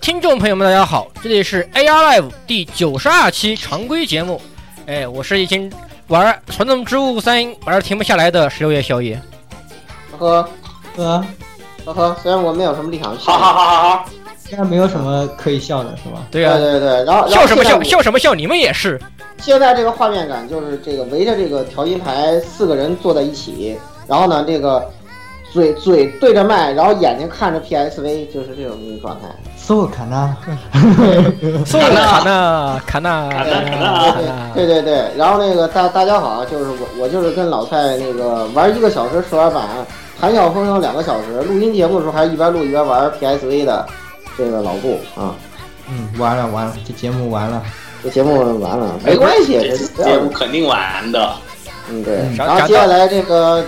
听众朋友们，大家好，这里是 AR Live 第九十二期常规节目。哎，我是已经玩《传统之物三》玩的停不下来的十六夜宵夜。呵呵呵呵，虽然我没有什么立场，好好好好好，现在没有什么可以笑的，是吧？对啊，对对对，然后笑什么笑？笑什么笑？你们也是。现在这个画面感就是这个围着这个调音台四个人坐在一起，然后呢，这个嘴嘴对着麦，然后眼睛看着 PSV，就是这种一个状态。搜卡纳，搜卡纳，卡纳，卡纳，卡纳，对对对。然后那个大大家好，就是我我就是跟老蔡那个玩一个小时试玩版，谈笑风生两个小时，录音节目的时候还一边录一边玩 PSV 的这个老顾啊。嗯，完了完了，这节目完了，这节目完了，没关系，这节目肯定完的。嗯对。然后接下来这个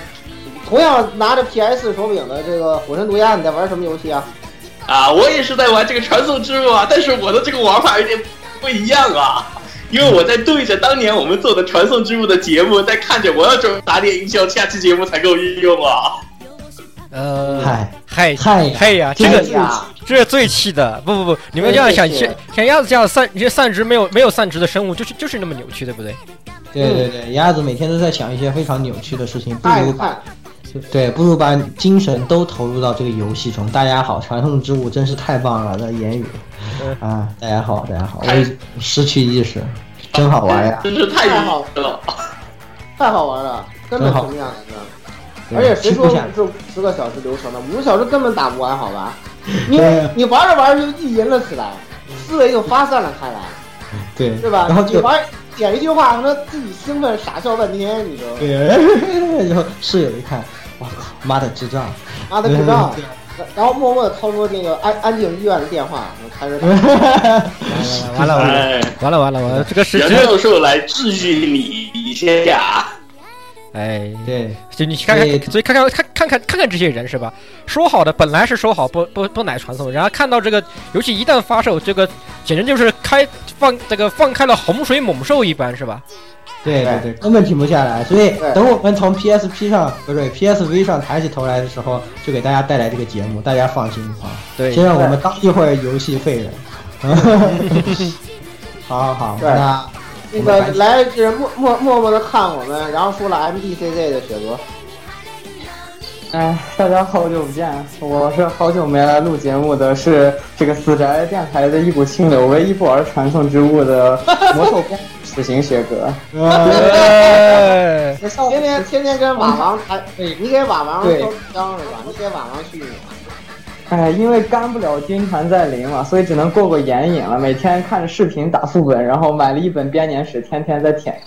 同样拿着 PS 手柄的这个火神毒鸦，你在玩什么游戏啊？啊，我也是在玩这个传送之路啊，但是我的这个玩法有点不一样啊，因为我在对着当年我们做的传送之路的节目，在看着我要准备打点营销，下期节目才够运用啊。呃，嗨嗨嗨嗨呀，这个这是最气的。不不不，你们这样想，像像鸭子这样散这些散值没有没有散值的生物，就是就是那么扭曲，对不对？对对对，鸭子每天都在想一些非常扭曲的事情，不如看。对，不如把精神都投入到这个游戏中。大家好，传送之物真是太棒了！的言语啊，大家好，大家好，我失去意识，真好玩呀！真是太好了，太好玩了，根本什么样子？而且谁说是十个小时流程的？五个小时根本打不完，好吧？你你玩着玩着就意淫了起来，思维就发散了开来，对对吧？然后你玩点一句话，让他自己兴奋傻笑半天，你知道吗？对，然后室友一看。我靠！妈的智障，妈的智障！然后默默的掏出那个安安静医院的电话，开始打。完了完了完了完了完了！这个是教授来治愈你一下。哎，对，就你看看，所以看看看看看看看这些人是吧？说好的本来是说好不不不奶传送，然后看到这个游戏一旦发售，这个简直就是开放这个放开了洪水猛兽一般是吧？对对对，根本停不下来。所以等我们从 PSP 上不对 PSV 上抬起头来的时候，就给大家带来这个节目，大家放心啊。对，先让我们当一会儿游戏废人。好好好，那那个来是默默默默的看我们，然后说了 MDCZ 的雪哥。哎，大家好久不见，我是好久没来录节目的是这个死宅电台的一股清流，唯一不玩传送之物的魔兽编 死刑学哥。对，天天 天天跟瓦王谈，你给瓦王收枪是吧？你给瓦王续。哎，因为干不了军团在临嘛，所以只能过过眼瘾了。每天看着视频打副本，然后买了一本编年史，天天在舔。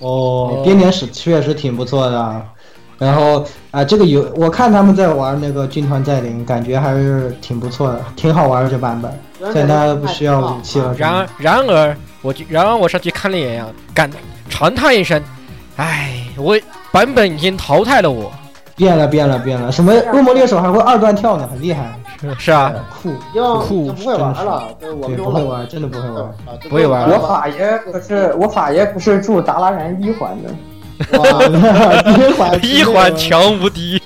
哦，编年史确实挺不错的。然后啊，这个游我看他们在玩那个军团在临，感觉还是挺不错的，挺好玩这版本。现在不需要武器了。然然而，我就然后我上去看了一眼，感长叹一声，唉，我版本已经淘汰了我。变了变了变了，什么恶魔猎手还会二段跳呢，很厉害。是啊，酷酷，不会玩了，我们不会玩，真的不会玩，不会玩。我法爷可是我法爷不是住达拉然一环的。哇，一环 一环强无敌。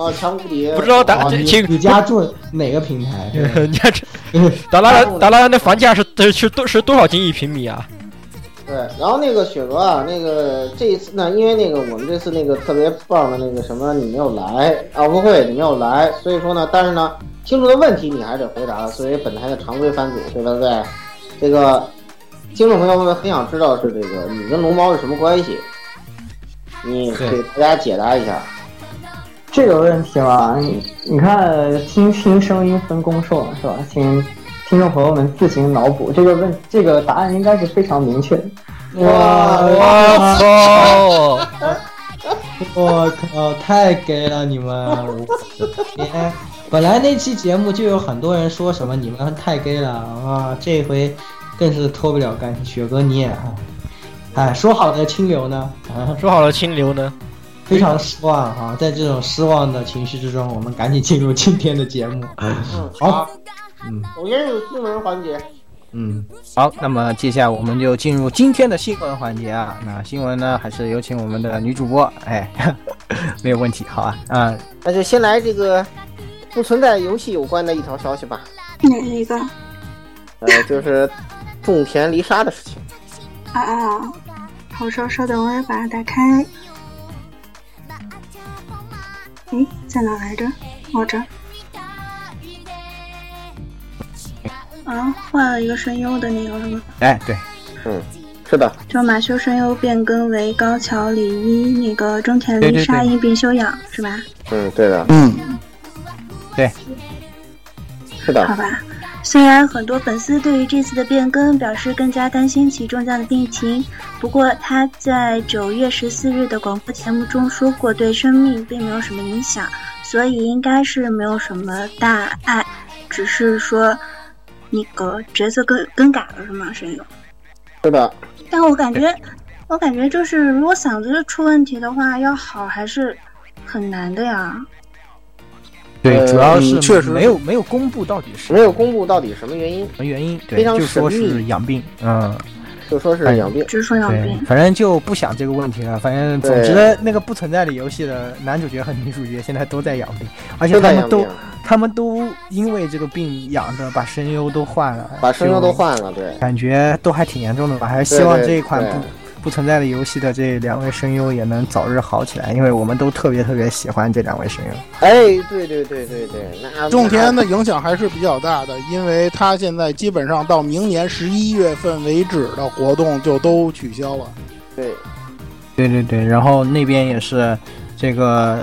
哇，强无敌！不知道打你请你家住哪个平台？你看这达拉达拉兰的房价是是多是多少斤一平米啊？对，然后那个雪哥啊，那个这一次呢，因为那个我们这次那个特别棒的那个什么你没有来奥运会你没有来，所以说呢，但是呢，听众的问题你还是得回答的，作为本台的常规番组，对不对？这个听众朋友们很想知道是这个你跟龙猫是什么关系，你给大家解答一下。这个问题嘛，你你看，听听声音分公受是吧？请听众朋友们自行脑补。这个问这个答案应该是非常明确的。哇我操！我靠，太 gay 了你们！我的天，本来那期节目就有很多人说什么你们太 gay 了啊，这回更是脱不了干系。雪哥你也，哎，说好的清流呢？啊，说好了清流呢？非常失望啊！在这种失望的情绪之中，我们赶紧进入今天的节目。嗯，好，嗯，首先有新闻环节。嗯，好，那么接下来我们就进入今天的新闻环节啊。那新闻呢，还是有请我们的女主播，哎，没有问题，好啊，啊，那就先来这个不存在游戏有关的一条消息吧。哪一个？呃，就是种田离沙的事情。啊啊！好，稍稍等，我也把它打开。哎，在哪来着？哦，这。啊，换了一个声优的那个是吗？哎，对，嗯，是的。就马修声优变更为高桥李一，那个中田丽沙因病休养，是吧？嗯，对的。嗯，对，是的。好吧。虽然很多粉丝对于这次的变更表示更加担心其中将的病情，不过他在九月十四日的广播节目中说过，对生命并没有什么影响，所以应该是没有什么大碍，只是说那个角色更更改了是吗？声优？是的。但我感觉，我感觉就是如果嗓子出问题的话，要好还是很难的呀。对，主要是确实没有没有公布到底是没有公布到底什么原因，什么原因，非常就说神秘是养病，嗯，就说是养病，就说养对病，。反正就不想这个问题了。反正总之那个不存在的游戏的男主角和女主角现在都在养病，而且他们都他们都因为这个病养的把声优都换了，把声优都换了，对。感觉都还挺严重的吧。还是希望这一款不不存在的游戏的这两位声优也能早日好起来，因为我们都特别特别喜欢这两位声优。哎，对对对对对，那种田的影响还是比较大的，因为他现在基本上到明年十一月份为止的活动就都取消了。对，对对对，然后那边也是这个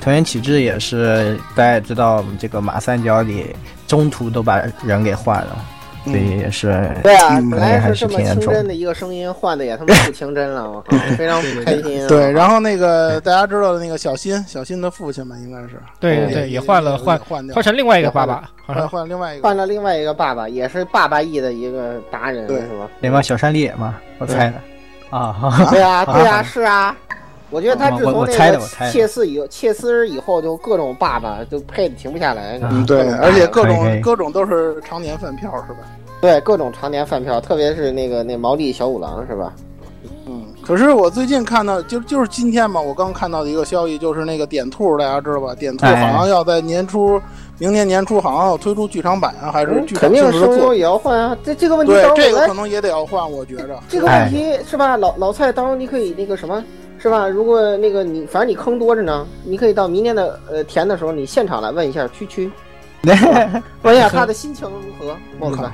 藤原启志也是大家也知道，这个马三角里中途都把人给换了，所以也是对啊，嗯本来是这么。清真的一个声音，换的也他妈不清真了，我靠，非常不开心啊。对，然后那个大家知道的那个小新，小新的父亲吧，应该是对对对，也换了换换掉换成另外一个爸爸，好换像换另外一个换了另外一个爸爸，也是爸爸意的一个达人，对是吧？对吗？小山里野嘛，我猜的啊。对啊，对啊，是啊。我觉得他自从那个猜的我猜的切丝以切丝以后，就各种爸爸就配的停不下来。嗯对，而且各种各种都是常年饭票，是吧？对各种常年饭票，特别是那个那毛利小五郎是吧？嗯，可是我最近看到，就就是今天嘛，我刚看到的一个消息，就是那个点兔，大家知道吧？点兔哎好像要在年初，明年年初好像要推出剧场版啊，还是嗯剧场肯定声优也要换啊。这这个问题对这个可能也得要换，我觉着。这个问题是吧？老老蔡，当你可以那个什么，是吧？如果那个你反正你坑多着呢，你可以到明年的呃填的时候，你现场来问一下区区，问一下他的心情如何，我靠。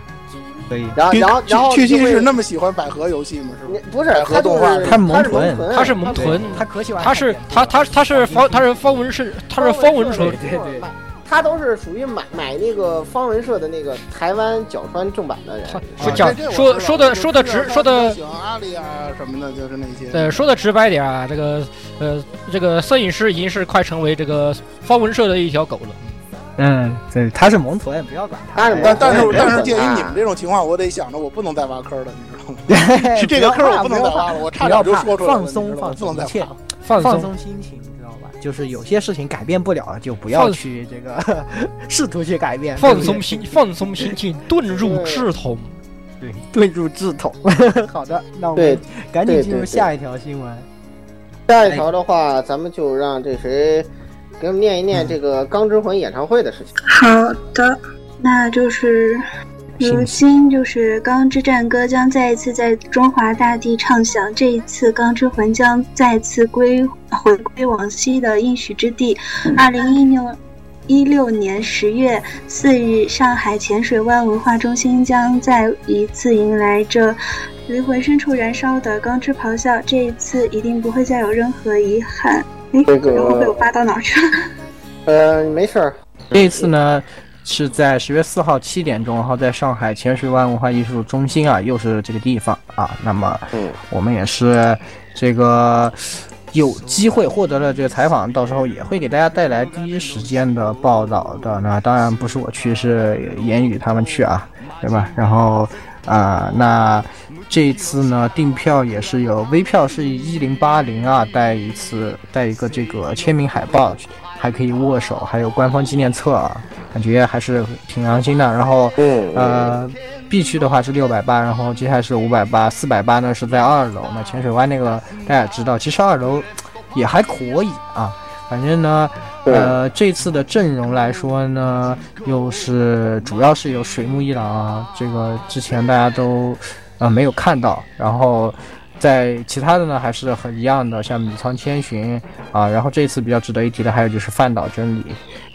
可以。然后然后然后区区就会是那么喜欢百合游戏吗？是吧？不是百合他动画他萌豚，他是萌豚，他可喜欢他是他他他是方他是方文社，他是方文社，对对，他都是属于买买那个方文社的那个台湾角川正版的人。说讲说说的说的直说的喜欢阿里啊什么的，就是那些。对，说的直白点啊，这个呃，这个摄影师已经是快成为这个方文社的一条狗了。嗯，对，他是蒙头也，不要管他。但但是但是鉴于你们这种情况，我得想着我不能再挖坑了，你知道吗？是 这个坑我不能再挖了，我差点就说出来了。放松放松一切，放放松心情，你知道吧？就是有些事情改变不了了，就不要去这个 试图去改变。放松心，放松心情，遁入智统。对，遁入智统。好的，那我们赶紧进入下一条新闻。下一条的话，咱们就让这谁给我们念一念这个《钢之魂》演唱会的事情。好的，那就是如今就是《钢之战歌》将再一次在中华大地唱响，这一次《钢之魂》将再次归回归往昔的应许之地。二零一六一六年十月四日，上海浅水湾文化中心将再一次迎来这灵魂深处燃烧的钢之咆哮。这一次一定不会再有任何遗憾。哎，这个会不会我扒到哪儿去了？呃，没事儿。这一次呢，是在十月四号七点钟，然后在上海浅水湾文化艺术中心啊，又是这个地方啊。那么，我们也是这个有机会获得了这个采访，到时候也会给大家带来第一时间的报道的。那当然不是我去，是言语他们去啊，对吧？然后啊、那这一次呢，订票也是有微票是一零八零啊，带一次带一个这个签名海报，还可以握手，还有官方纪念册啊，感觉还是挺良心的。然后呃，B 区的话是六百八，然后接下来是五百八，四百八呢是在二楼。那浅水湾那个大家也知道，其实二楼也还可以啊。反正呢，呃，这次的阵容来说呢，又是主要是有水木一郎啊，这个之前大家都呃没有看到，然后在其他的呢还是很一样的，像米仓千寻啊，然后这次比较值得一提的还有就是饭岛真理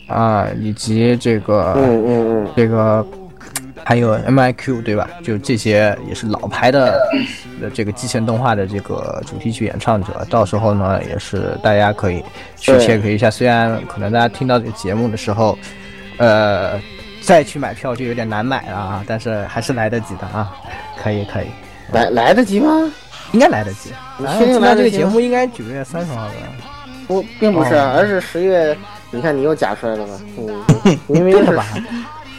啊，以及这个嗯嗯嗯这个。还有 MIQ 对吧？就这些也是老牌的的这个机器人动画的这个主题曲演唱者，到时候呢也是大家可以去对 check 一下。虽然可能大家听到这个节目的时候，呃，再去买票就有点难买了啊，但是还是来得及的啊，可以可以，来来得及吗？应该来得及。你确定然后听到来得及吗这个节目应该九月三十号吧？不，并不是，哦而是十月。你看你又假出来 了吧？嗯，明明是对的吧？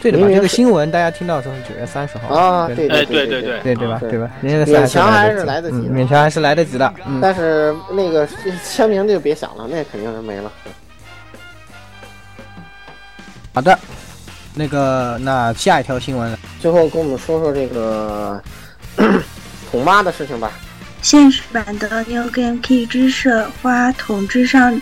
对的吧？这个新闻大家听到的时候是九月三十号啊对对哎对对对对对吧？对对吧？勉强还还是来得及勉强还是来得及的。嗯，但是那个签名就别想了，那肯定是没了。好的，那个那下一条新闻，最后跟我们说说这个 桶妈的事情吧。现实版的 New Game Key 之社花筒之上，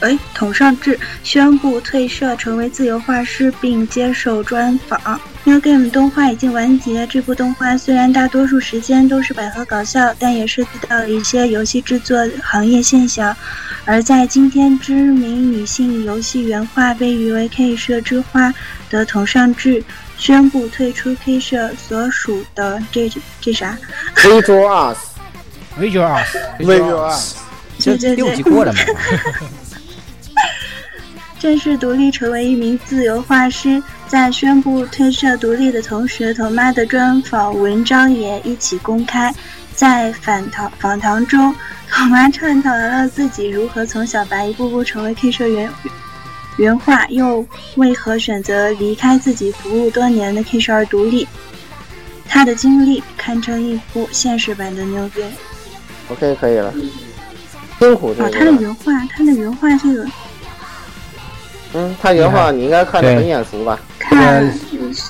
哎，桶上志宣布退社，成为自由画师，并接受专访。New Game 动画已经完结，这部动画虽然大多数时间都是百合搞笑，但也涉及到了一些游戏制作行业现象。而在今天，知名女性游戏原画被誉为 K 社之花的统上智宣布退出 K 社所属的这这啥？Visual Us。Visual Us，Visual Us，这对对对六级过了嘛？正式独立成为一名自由画师。在宣布退社独立的同时，头妈的专访文章也一起公开。在访谈访谈中，头妈探讨了自己如何从小白一步步成为 K 社员原话，又为何选择离开自己服务多年的 K 社而独立。他的经历堪称一部现实版的牛逼。OK，可以了。辛苦这哦，他的原话，他的原话这个嗯，他原话你应该看得很眼熟吧？看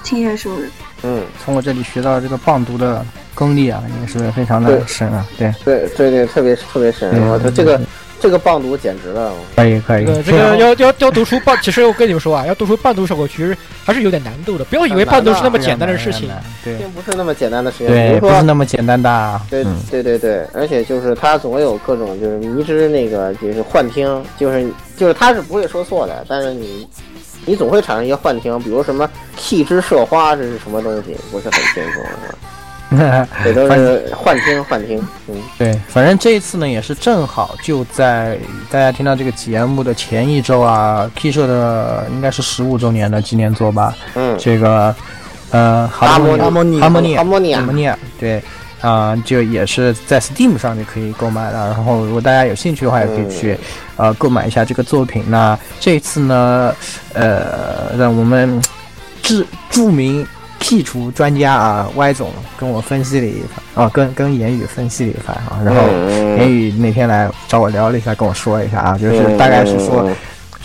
挺眼熟的。嗯，从我这里学到这个棒读的功力啊，也是非常的深啊。对，对对对，特别特别深，我操，这个这个棒读简直了。可以可以这。个这个要要要读出棒，其实我跟你们说啊，要读出半读效果，其实还是有点难度的。不要以为半读是那么简单的事情。对并不是那么简单的事情，对，不是那么简单的啊。对嗯对对对，而且就是他总有各种就是迷之那个就是幻听，就是就是他是不会说错的，但是你你总会产生一些幻听，比如什么 key 之射花这是什么东西，不是很清楚，是吧？这都是幻听幻听，嗯，对，反正这一次呢，也是正好就在大家听到这个节目的前一周啊，K 社的应该是十五周年的纪念作吧。嗯这个呃，哈莫尼哈莫尼哈莫尼哈莫尼对。啊、就也是在 Steam 上就可以购买了。然后，如果大家有兴趣的话，也可以去呃购买一下这个作品。那这次呢，呃，让我们著著名剔除专家啊，Y 总跟我分析了一番，啊，跟跟言语分析了一番啊。然后嗯言语那天来找我聊了一下，跟我说了一下啊，就是大概是说、嗯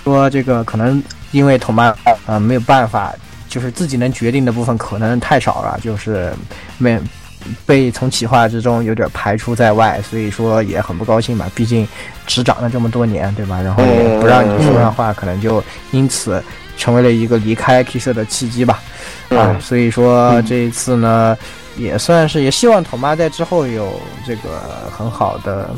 说这个可能因为同伴啊没有办法，就是自己能决定的部分可能太少了，就是没被从企划之中有点排除在外，所以说也很不高兴吧。毕竟执掌了这么多年，对吧？然后也不让你说上话，可能就因此成为了一个离开 Kiss 的契机吧。啊，所以说这一次呢，也算是也希望统妈在之后有这个很好的。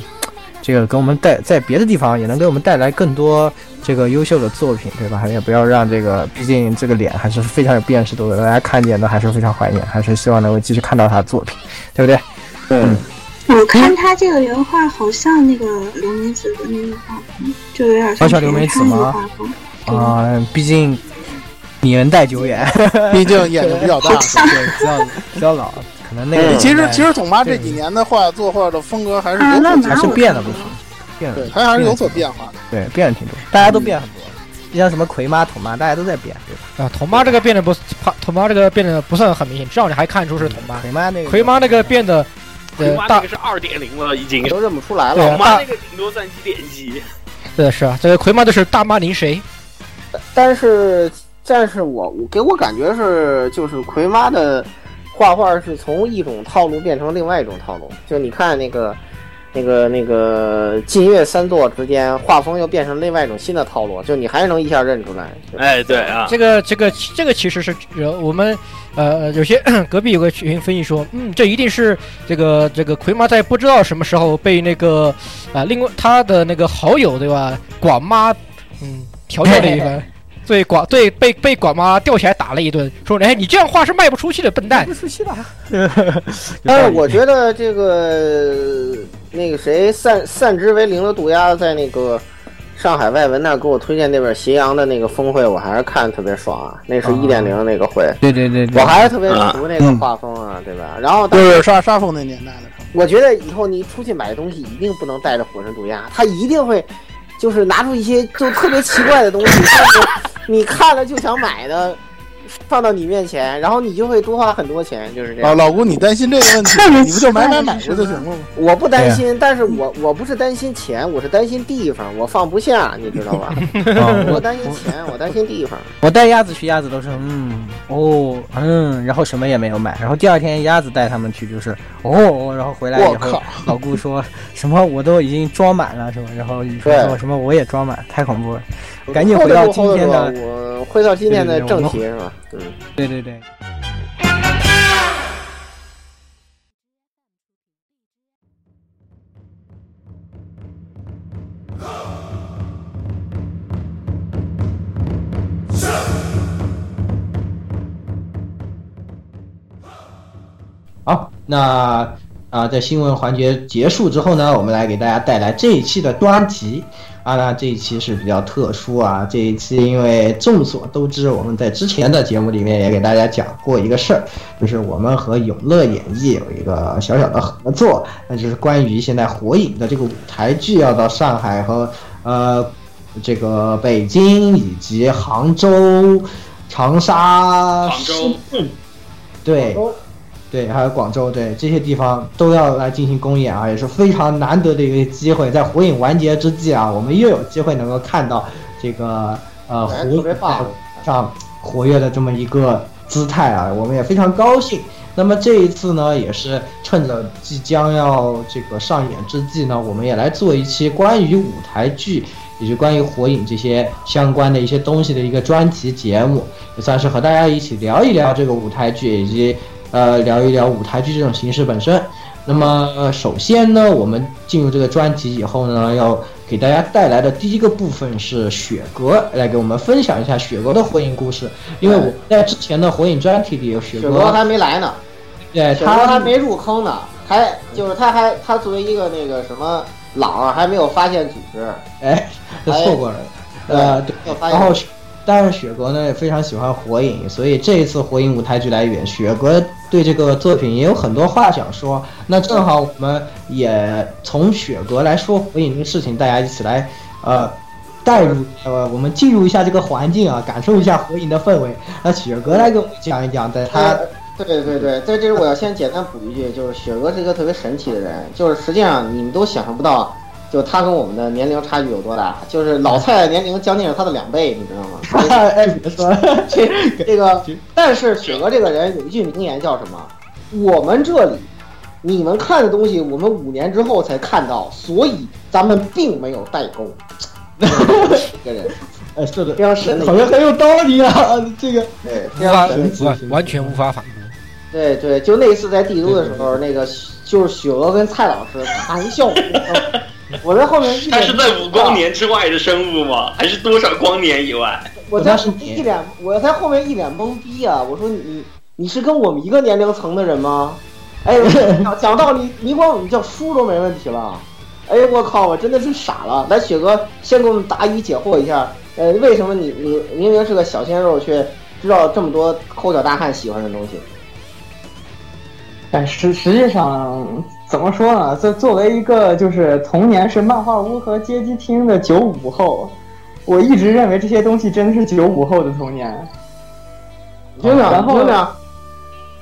这个给我们带在别的地方也能给我们带来更多这个优秀的作品，对吧？还也不要让这个，毕竟这个脸还是非常有辨识度的，大家看见的还是非常怀念，还是希望能够继续看到他的作品，对不对？嗯。我看他这个原画好像那个刘美子的那个画风，就有点像刘美子吗？啊，毕竟年代久远，毕竟眼睛比较大，对，比较比较老。可能那个其实其实统妈这几年的画作画的风格还是有还是变了不少，变了，对，他还是有所变化的，对，变了挺多，大家都变很多，你像什么葵妈、统妈，大家都在变，对吧？啊，统妈这个变得不，统妈这个变得不算很明显，至少你还看出是统妈。葵妈那个，葵妈那个变得，葵妈那个是二点零了，已经都认不出来了。统妈那个顶多算几点几。对，是啊，这个葵妈就是大妈您谁？但是，但是我我给我感觉是，就是葵妈的。画画是从一种套路变成另外一种套路，就你看那个，那个那个近月三座之间，画风又变成另外一种新的套路，就你还是能一下认出来。哎，对啊，这个这个这个其实是我们呃有些 隔壁有个群分析说，嗯，这一定是这个这个葵妈在不知道什么时候被那个啊，另外他的那个好友对吧，广妈嗯调教了一番。对广对被被广妈吊起来打了一顿，说：“哎，你这样画是卖不出去的，笨蛋。”卖不出去了。但是我觉得这个那个谁散散之为零的渡鸦在那个上海外文那给我推荐那本斜阳的那个峰会，我还是看特别爽啊。那是一点零那个会。对对对，我还是特别服那个画风啊，对吧？然后就是沙沙峰那年代的。我觉得以后你出去买东西一定不能带着火神渡鸦，他一定会就是拿出一些就特别奇怪的东西。你看了就想买的，放到你面前，然后你就会多花很多钱，就是这样。老姑，你担心这个问题，你不就买买买不就行了吗？我不担心，但是我我不是担心钱，我是担心地方，我放不下，你知道吧？我担心钱，我担心地方。我带鸭子去，鸭子都是嗯哦嗯，然后什么也没有买，然后第二天鸭子带他们去就是哦，然后回来以后，老姑说什么我都已经装满了是吧？然后你说什么我也装满，太恐怖了。赶紧回到今天的，我回到今天的正题是吧？嗯，对对对。好，那啊，在新闻环节结束之后呢，我们来给大家带来这一期的专题。啊，那这一期是比较特殊啊！这一期因为众所周知，我们在之前的节目里面也给大家讲过一个事儿，就是我们和永乐演艺有一个小小的合作，那就是关于现在火影的这个舞台剧要到上海和呃这个北京以及杭州、长沙、深圳，对。对，还有广州，对这些地方都要来进行公演啊，也是非常难得的一个机会。在火影完结之际啊，我们又有机会能够看到这个呃火影上活跃的这么一个姿态啊，我们也非常高兴。那么这一次呢，也是趁着即将要这个上演之际呢，我们也来做一期关于舞台剧以及关于火影这些相关的一些东西的一个专题节目，也算是和大家一起聊一聊这个舞台剧以及。呃，聊一聊舞台剧这种形式本身。那么，首先呢，我们进入这个专辑以后呢，要给大家带来的第一个部分是雪哥来给我们分享一下雪哥的火影故事。因为我在之前的火影专题里，雪哥还没来呢，对，他还没入坑呢，还就是他还他作为一个那个什么老还没有发现组织，哎，错过了，呃，对，然后。但是雪哥呢也非常喜欢火影，所以这一次火影舞台剧来演，雪哥对这个作品也有很多话想说。那正好我们也从雪哥来说火影这个事情，大家一起来呃带入呃我们进入一下这个环境啊，感受一下火影的氛围。那雪哥来给我们讲一讲，在他对对对，在这里我要先简单补一句，就是雪哥是一个特别神奇的人，就是实际上你们都想象不到。就他跟我们的年龄差距有多大？就是老蔡年龄将近是他的两倍，你知道吗？哎，别说 这这个，但是雪哥这个人有一句名言叫什么？我们这里你们看的东西，我们五年之后才看到，所以咱们并没有代沟。这个人，哎，是的，非常神的好像很有道理啊，这个对，非常神奇。完完全无法反驳。对对，就那一次在帝都的时候，那个就是雪娥跟蔡老师谈笑风生，我在后面一脸他是在五光年之外的生物吗？还是多少光年以外？我在一脸，我在后面一脸懵逼啊！我说你你是跟我们一个年龄层的人吗？哎，讲讲道理，你管我们叫叔都没问题了。哎，我靠，我真的是傻了。来，雪哥先给我们答疑解惑一下，呃，为什么你你明明是个小鲜肉，却知道这么多抠脚大汉喜欢的东西？哎，实实际上怎么说呢？这作为一个就是童年是漫画屋和街机厅的九五后，我一直认为这些东西真的是九五后的童年。听听，然后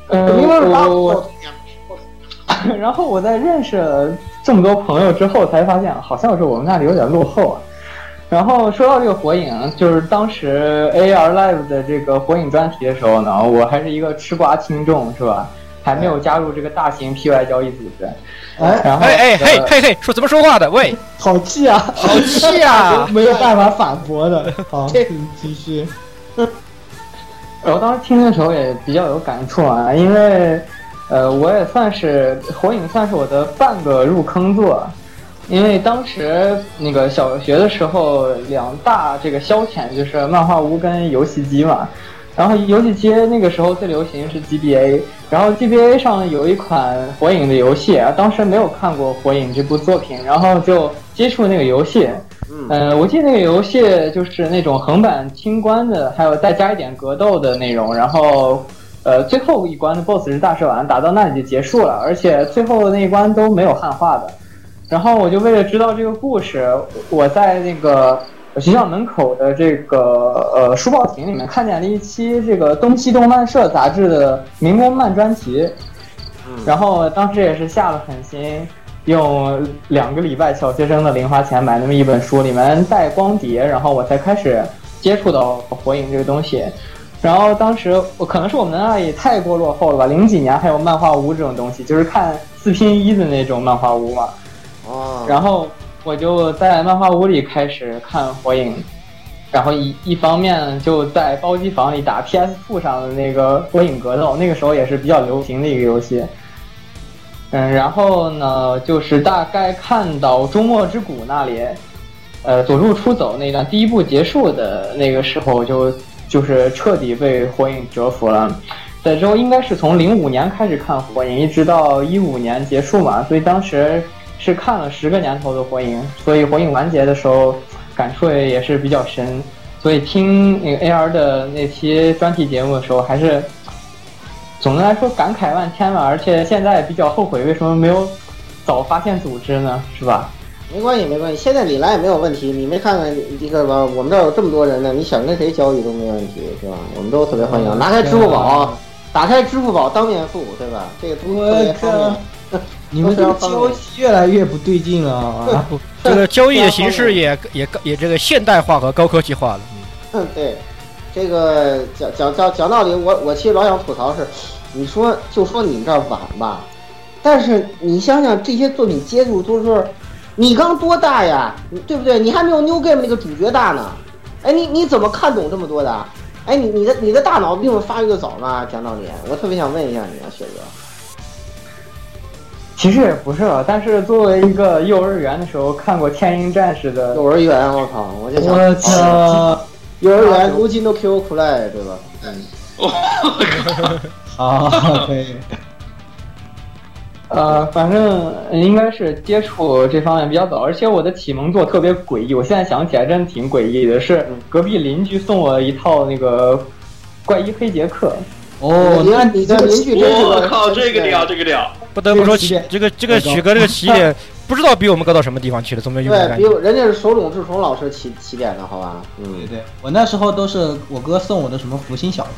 呃，明明是八五我我，然后我在认识了这么多朋友之后，才发现好像是我们那里有点落后啊。然后说到这个火影，就是当时 AR Live 的这个火影专题的时候呢，我还是一个吃瓜听众，是吧？还没有加入这个大型 PY 交易组织。哎，然后哎哎嘿呃嘿嘿，说怎么说话的？喂，好气啊，好气啊！没有办法反驳的。好，继续。然后当时听的时候也比较有感触啊，因为，呃，我也算是火影算是我的半个入坑作，因为当时那个小学的时候，两大这个消遣就是漫画屋跟游戏机嘛。然后游戏机那个时候最流行是 GBA，然后 GBA 上有一款火影的游戏，啊当时没有看过火影这部作品，然后就接触那个游戏。呃，我记得那个游戏就是那种横版清关的，还有再加一点格斗的内容。然后，呃，最后一关的 BOSS 是大蛇丸，打到那里就结束了，而且最后那一关都没有汉化的。然后我就为了知道这个故事，我在那个学校门口的这个呃书报亭里面看见了一期这个东西动漫社杂志的民工漫专题，然后当时也是下了狠心，用两个礼拜小学生的零花钱买那么一本书，里面带光碟，然后我才开始接触到火影这个东西。然后当时我可能是我们那也太过落后了吧，零几年还有漫画屋这种东西，就是看四拼一的那种漫画屋嘛。哦，然后我就在漫画屋里开始看火影，然后一一方面就在包机房里打 PS 2上的那个火影格斗，那个时候也是比较流行的一个游戏。嗯，然后呢，就是大概看到终末之谷那里，呃，佐助出走那段第一部结束的那个时候就，就是彻底被火影折服了。在之后应该是从零五年开始看火影，一直到一五年结束嘛，所以当时是看了十个年头的火影，所以火影完结的时候感触也是比较深。所以听那个 AR 的那期专题节目的时候，还是总的来说感慨万千吧。而且现在比较后悔，为什么没有早发现组织呢？是吧？没关系，没关系，现在你来也没有问题。你没看看这个吧？我们这儿有这么多人呢，你想跟谁交易都没问题，是吧？我们都特别欢迎。拿开支付宝，打开支付宝当面付，对吧？这个都特别方便。你们这个交易越来越不对劲了啊！这个交易的形式也也也这个现代化和高科技化了。嗯，对，这个讲讲讲讲道理，我我其实老想吐槽是，你说就说你们这儿晚吧，但是你想想这些作品接触都是，你刚多大呀？对不对？你还没有 New Game 那个主角大呢。哎，你你怎么看懂这么多的？哎，你你的你的大脑比我发育的早吗？讲道理，我特别想问一下你啊，雪哥。其实也不是了，但是作为一个幼儿园的时候看过《天鹰战士》的幼儿园，我靠，我就想，我操，幼儿园如今都 Q 出来，对吧？嗯，好，可以。呃，反正应该是接触这方面比较早，而且我的启蒙作特别诡异，我现在想起来真的挺诡异的，是隔壁邻居送我一套那个怪医黑杰克。哦，你看你的邻居真是我靠，这个屌，这个屌！不得不说起这个这个许哥这个起点，不知道比我们高到什么地方去了，总没有对，比我人家是手冢治虫老师起起点的，好吧？嗯，对对，我那时候都是我哥送我的什么福星小子。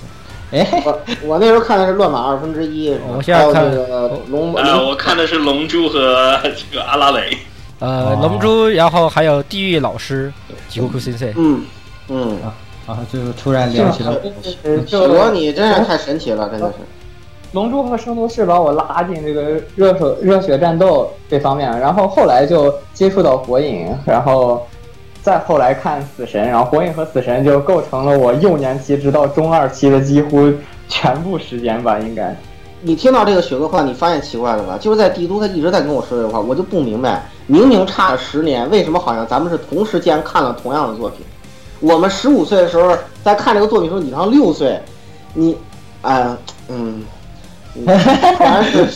哎，我我那时候看的是乱码二分之一，我现在看这个龙，呃，我看的是龙珠和 这个阿拉蕾。呃，龙珠，然后还有地狱老师吉库库先生。嗯嗯啊，就突然联系到，我你真是太神奇了，真的是。龙珠和圣斗士把我拉进这个热手热血战斗这方面，然后后来就接触到火影，然后再后来看死神，然后火影和死神就构成了我幼年期直到中二期的几乎全部时间吧，应该。你听到这个雪哥话，你发现奇怪了吧？就是在帝都，他一直在跟我说这个话，我就不明白，明明差了十年，为什么好像咱们是同时间看了同样的作品？我们十五岁的时候在看这个作品的时候，你刚六岁，你，哎，嗯，你 果然是，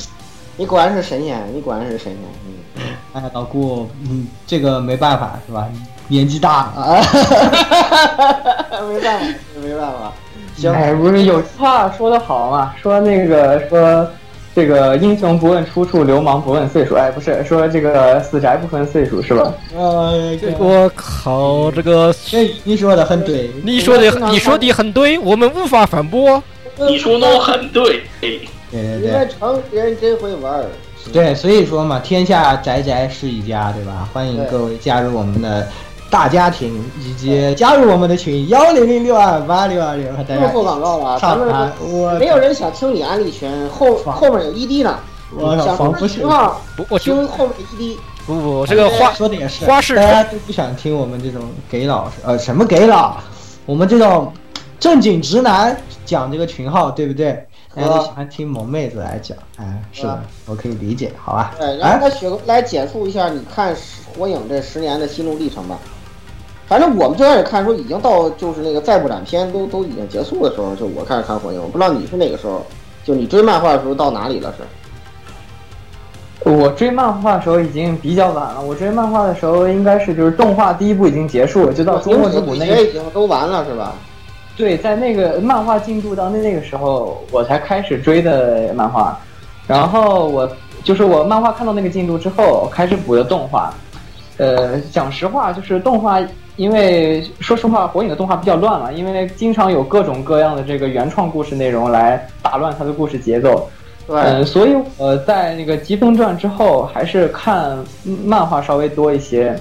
你果然是神仙，你果然是神仙，嗯，哎，老顾，嗯，这个没办法是吧？年纪大啊，没办法，没办法。行，哎，不是有句话说得好嘛？说那个说这个英雄不问出处，流氓不问岁数。哎，不是说这个死宅不分岁数是吧？呃，我靠，这个你说的很对，你说的你说的很对，我们无法反驳。你说的很对，对对对。们成人真会玩。对，所以说嘛，天下宅宅是一家，对吧？欢迎各位加入我们的。大家庭以及加入我们的群幺零零六二八六二六，和大家做广告了。咱们没有人想听你安利群，后后面有 ED 呢。我仿佛是不，我听后面 ED。不不，这个花说的也是，花式大家都不想听我们这种给老呃什么给老，我们这种正经直男讲这个群号，对不对？大家都喜欢听萌妹子来讲，哎，是的，我可以理解，好吧？对，然后雪来简述一下，你看火影这十年的心路历程吧。反正我们最开始看的时候，已经到就是那个再不斩篇都都已经结束的时候，就我开始看火影。我不知道你是哪个时候，就你追漫画的时候到哪里了？是？我追漫画的时候已经比较晚了。我追漫画的时候应该是就是动画第一部已经结束了，就到中末之谷那个已经都完了是吧？对，在那个漫画进度到那那个时候，我才开始追的漫画。然后我就是我漫画看到那个进度之后，开始补的动画。呃，讲实话，就是动画。因为说实话，火影的动画比较乱嘛，因为经常有各种各样的这个原创故事内容来打乱它的故事节奏。对，所以我在那个《疾风传》之后，还是看漫画稍微多一些。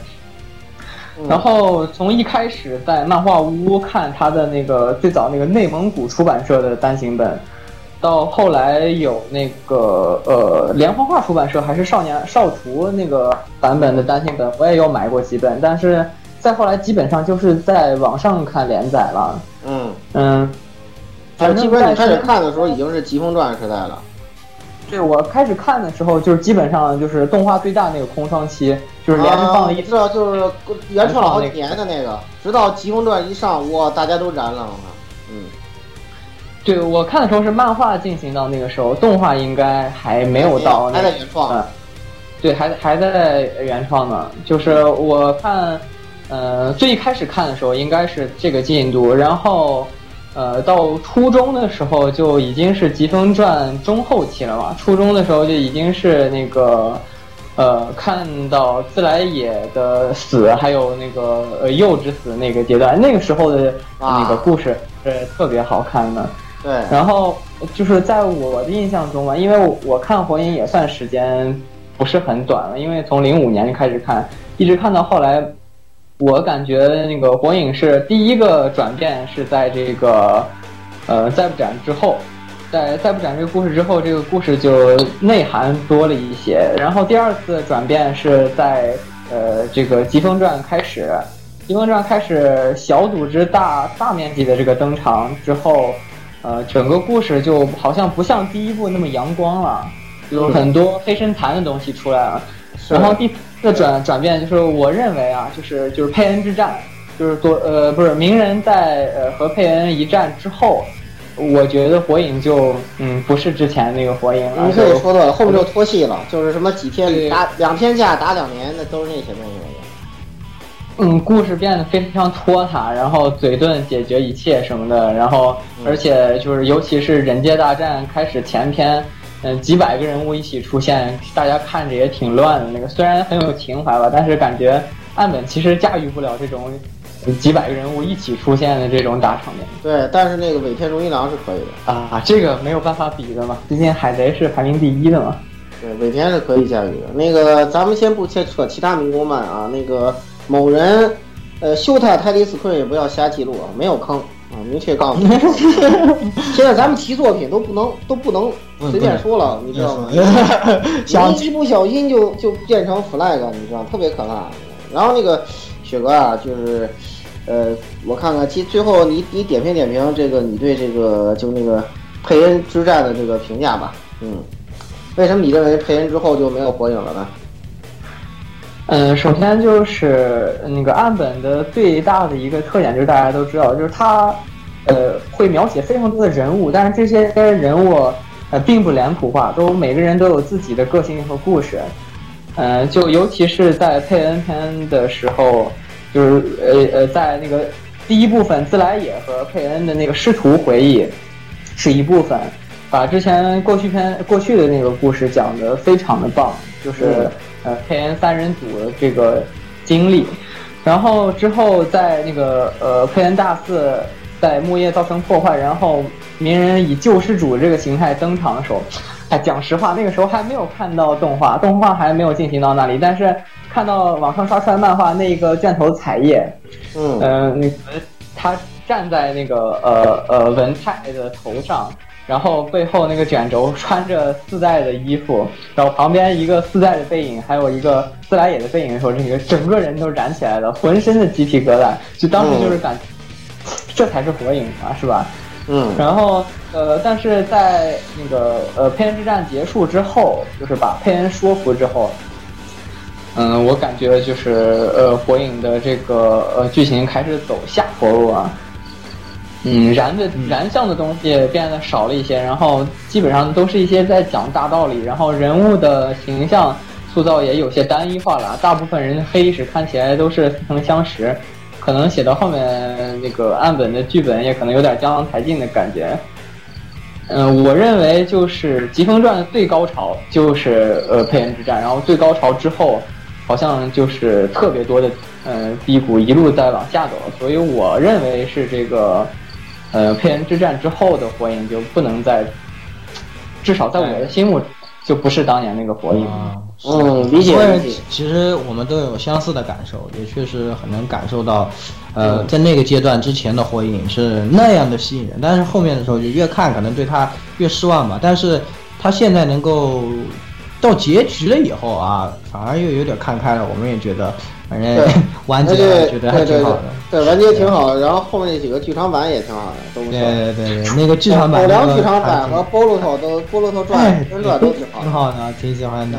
然后从一开始在漫画屋看他的那个最早那个内蒙古出版社的单行本，到后来有那个呃连环画出版社还是少年少图那个版本的单行本，我也有买过几本，但是。再后来，基本上就是在网上看连载了。嗯嗯，反正基本你开始看的时候已经是《疾风传》时代了。对，我开始看的时候，就是基本上就是动画最大那个空窗期，就是连着放了一知道就是原创了好几年的那个，直到《疾风传》一上，哇，大家都燃了。嗯，对我看的时候是漫画进行到那个时候，动画应该还没有到。还在原创。对，还还在原创呢。就是我看。呃，最一开始看的时候应该是这个进度，然后，呃，到初中的时候就已经是《疾风传》中后期了嘛。初中的时候就已经是那个，呃，看到自来也的死，还有那个呃幼之死那个阶段，那个时候的那个故事是特别好看的。对。然后就是在我的印象中嘛，因为我看火影也算时间不是很短了，因为从零五年就开始看，一直看到后来。我感觉那个火影是第一个转变是在这个，呃，再不斩之后，在再不斩这个故事之后，这个故事就内涵多了一些。然后第二次转变是在呃这个疾风传开始，疾风传开始小组织大大面积的这个登场之后，呃，整个故事就好像不像第一部那么阳光了，有很多黑身残的东西出来了。然后第。的转转变就是我认为啊，就是就是佩恩之战，就是多呃不是鸣人在呃和佩恩一战之后，我觉得火影就嗯不是之前那个火影了。你可以说对了，后面就脱戏了，就是什么几天打两天架打两年，那都是那些东西。嗯，故事变得非常拖沓，然后嘴遁解决一切什么的，然后而且就是尤其是忍界大战开始前篇。嗯，几百个人物一起出现，大家看着也挺乱的。那个虽然很有情怀吧，但是感觉岸本其实驾驭不了这种几百个人物一起出现的这种大场面。对，但是那个尾田荣一郎是可以的啊，这个没有办法比的嘛，毕竟海贼是排名第一的嘛。对，尾田是可以驾驭的。那个咱们先不切扯其他民工漫啊，那个某人，呃，秀塔泰迪斯坤也不要瞎记录啊，没有坑，啊，明确告诉你。现在咱们提作品都不能都不能随便说了，你知道吗？你一不小心就就变成 flag，你知道，特别可怕。然后那个雪哥啊，就是呃，我看看，其最后你你点评点评这个你对这个就那个佩恩之战的这个评价吧。嗯，为什么你认为佩恩之后就没有火影了呢？嗯，首先就是那个岸本的最大的一个特点，就是大家都知道，就是他，呃，会描写非常多的人物，但是这些人物，呃，并不脸谱化，都每个人都有自己的个性和故事。嗯，就尤其是在佩恩篇的时候，就是呃呃，在那个第一部分，自来也和佩恩的那个师徒回忆是一部分，把之前过去篇过去的那个故事讲得非常的棒，就是。呃，佩恩三人组的这个经历，然后之后在那个呃佩恩大四在木叶造成破坏，然后鸣人以救世主这个形态登场的时候，哎，讲实话，那个时候还没有看到动画，动画还没有进行到那里，但是看到网上刷出来漫画那个卷头彩页，嗯，呃，那个他站在那个呃呃文太的头上。然后背后那个卷轴穿着四代的衣服，然后旁边一个四代的背影，还有一个自来也的背影的时候，这个整个人都燃起来了，浑身的鸡皮疙瘩，就当时就是感，这才是火影啊，是吧？嗯。然后呃，但是在那个呃佩恩之战结束之后，就是把佩恩说服之后，嗯，我感觉就是呃火影的这个呃剧情开始走下坡路啊。嗯，燃的燃向的东西变得少了一些，然后基本上都是一些在讲大道理，然后人物的形象塑造也有些单一化了，大部分人的黑史看起来都是似曾相识，可能写到后面那个岸本的剧本也可能有点江郎才尽的感觉。嗯，我认为就是《疾风传》的最高潮就是呃佩恩之战，然后最高潮之后好像就是特别多的嗯低谷一路在往下走，所以我认为是这个。呃，佩恩之战之后的火影就不能再，至少在我的心目就不是当年那个火影。嗯，理解理解。其实我们都有相似的感受，也确实很能感受到，呃，在那个阶段之前的火影是那样的吸引人，但是后面的时候就越看可能对他越失望吧。但是他现在能够到结局了以后啊，反而又有点看开了。我们也觉得。反正完结 觉得还挺好的，对完结挺好的，然后后面那几个剧场版也挺好的，都对对对对，那个剧场版，狗粮剧场版和波鲁头都波鲁头传真传都挺好，挺好的，挺喜欢的，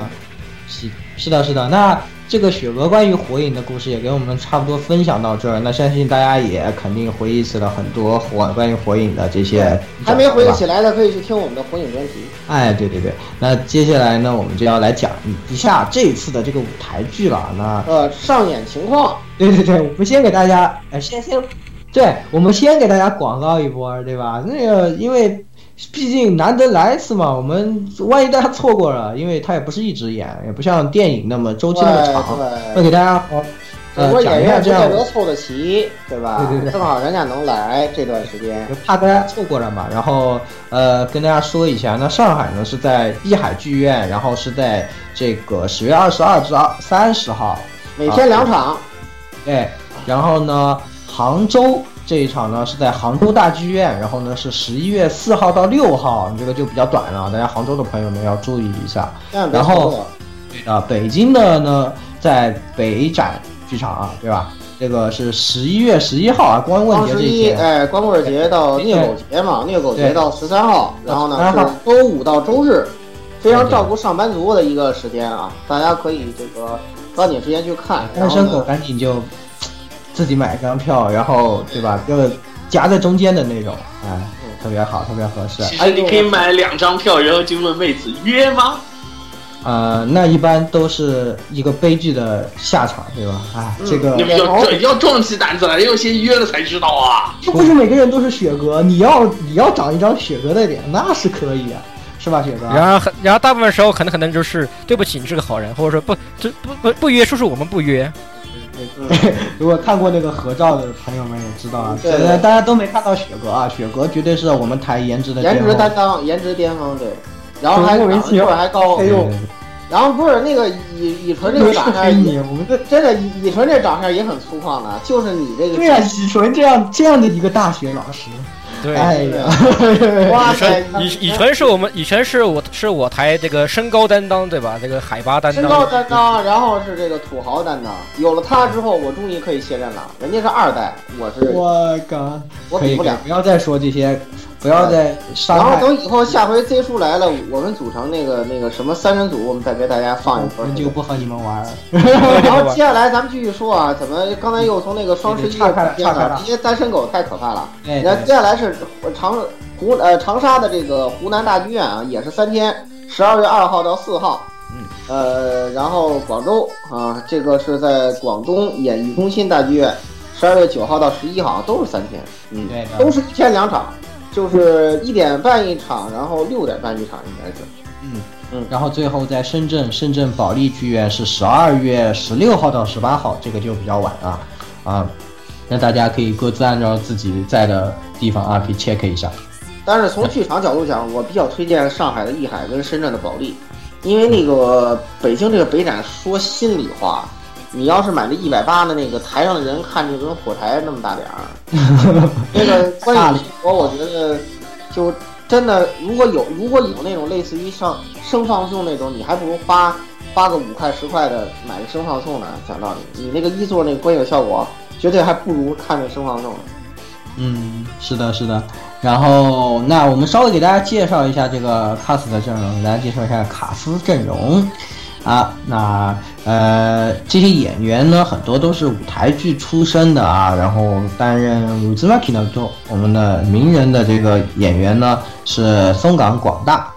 是是的，是的，那。这个雪娥关于火影的故事也给我们差不多分享到这儿，那相信大家也肯定回忆起了很多火关于火影的这些，还没回忆起来的可以去听我们的火影专题。哎，对对对，那接下来呢，我们就要来讲一下这次的这个舞台剧了。那呃，上演情况，对对对，我们先给大家，呃，先先，对我们先给大家广告一波，对吧？那个因为。毕竟难得来一次嘛，我们万一大家错过了，因为他也不是一直演，也不像电影那么周期那么长，那给大家呃讲一下这样。能凑得齐，对吧？对对对，正好人家能来这段时间，就怕大家错过了嘛。然后呃，跟大家说一下，那上海呢是在碧海剧院，然后是在这个十月二十二至二三十号，每天两场。对，然后呢，杭州。这一场呢是在杭州大剧院，然后呢是十一月四号到六号，你这个就比较短了，大家杭州的朋友们要注意一下。然后，啊，北京的呢在北展剧场啊，对吧？这个是十一月十一号啊，光棍节这一天。哎，光棍节到虐狗节嘛，虐狗节到十三号，然后呢是周五到周日，非常照顾上班族的一个时间啊，大家可以这个抓紧时间去看。单身狗赶紧就。自己买一张票，然后对吧？就夹在中间的那种，哎，特别好，特别合适。其实你可以买两张票，然后就问妹子约吗？呃，那一般都是一个悲剧的下场，对吧？哎，这个你们要要壮起胆子来，要先约了才知道啊！又不是每个人都是雪哥，你要你要长一张雪哥的脸，那是可以啊，是吧，雪哥？然后然后大部分时候可能可能就是对不起，你是个好人，或者说不这不不不约，叔叔我们不约。如果看过那个合照的朋友们也知道啊，现在大家都没看到雪哥啊，雪哥绝对是我们台颜值的颜值担当，颜值巅峰对，然后还莫名其妙。还高，哎呦，然后不是那个乙乙醇这个长相，你我们这真的乙乙醇这长相也很粗犷的，就是你这个对呀，乙醇这样这样的一个大学老师，对，哎呀，哇以塞晨，以以纯是我们以纯是我是我台这个身高担当对吧？这个海拔担当身高当，担当，然后是这个土豪担当。有了他之后，我终于可以卸任了。人家是二代，我是我靠，我比不了。不要再说这些，不要再伤然后。等以后下回 Z 叔来了，我们组成那个那个什么三人组，我们再给大家放一波我。就不和你们玩了。然后接下来咱们继续说啊，怎么刚才又从那个双十一岔开了变岔开了这些单身狗太可怕了。哎，那接下来是长湖呃长沙的这个湖南大剧院啊，也是三天，十二月二号到四号。嗯，呃，然后广州啊，这个是在广东演艺中心大剧院，十二月九号到十一号都是三天，嗯，对都是一天两场，就是一点半一场，然后六点半一场，应该是。嗯嗯然后最后在深圳，深圳保利剧院是十二月十六号到十八号，这个就比较晚啊啊，那大家可以各自按照自己在的地方啊，可以 check 一下。但是从剧场角度讲，我比较推荐上海的艺海跟深圳的保利，因为那个北京这个北展，说心里话，你要是买这一百八的那个台上的人看就跟火柴那么大点儿，那个观影效果，我觉得就真的如果有如果有那种类似于像声放送那种，你还不如花花个五块十块的买个声放送呢。讲道理，你那个一座那个观影效果，绝对还不如看那声放送呢。嗯，是的，是的。然后，那我们稍微给大家介绍一下这个 cast 的阵容，给大家介绍一下卡斯阵容啊。那呃，这些演员呢，很多都是舞台剧出身的啊。然后担任《z m a k i 的中，我们的名人的这个演员呢是松冈广大。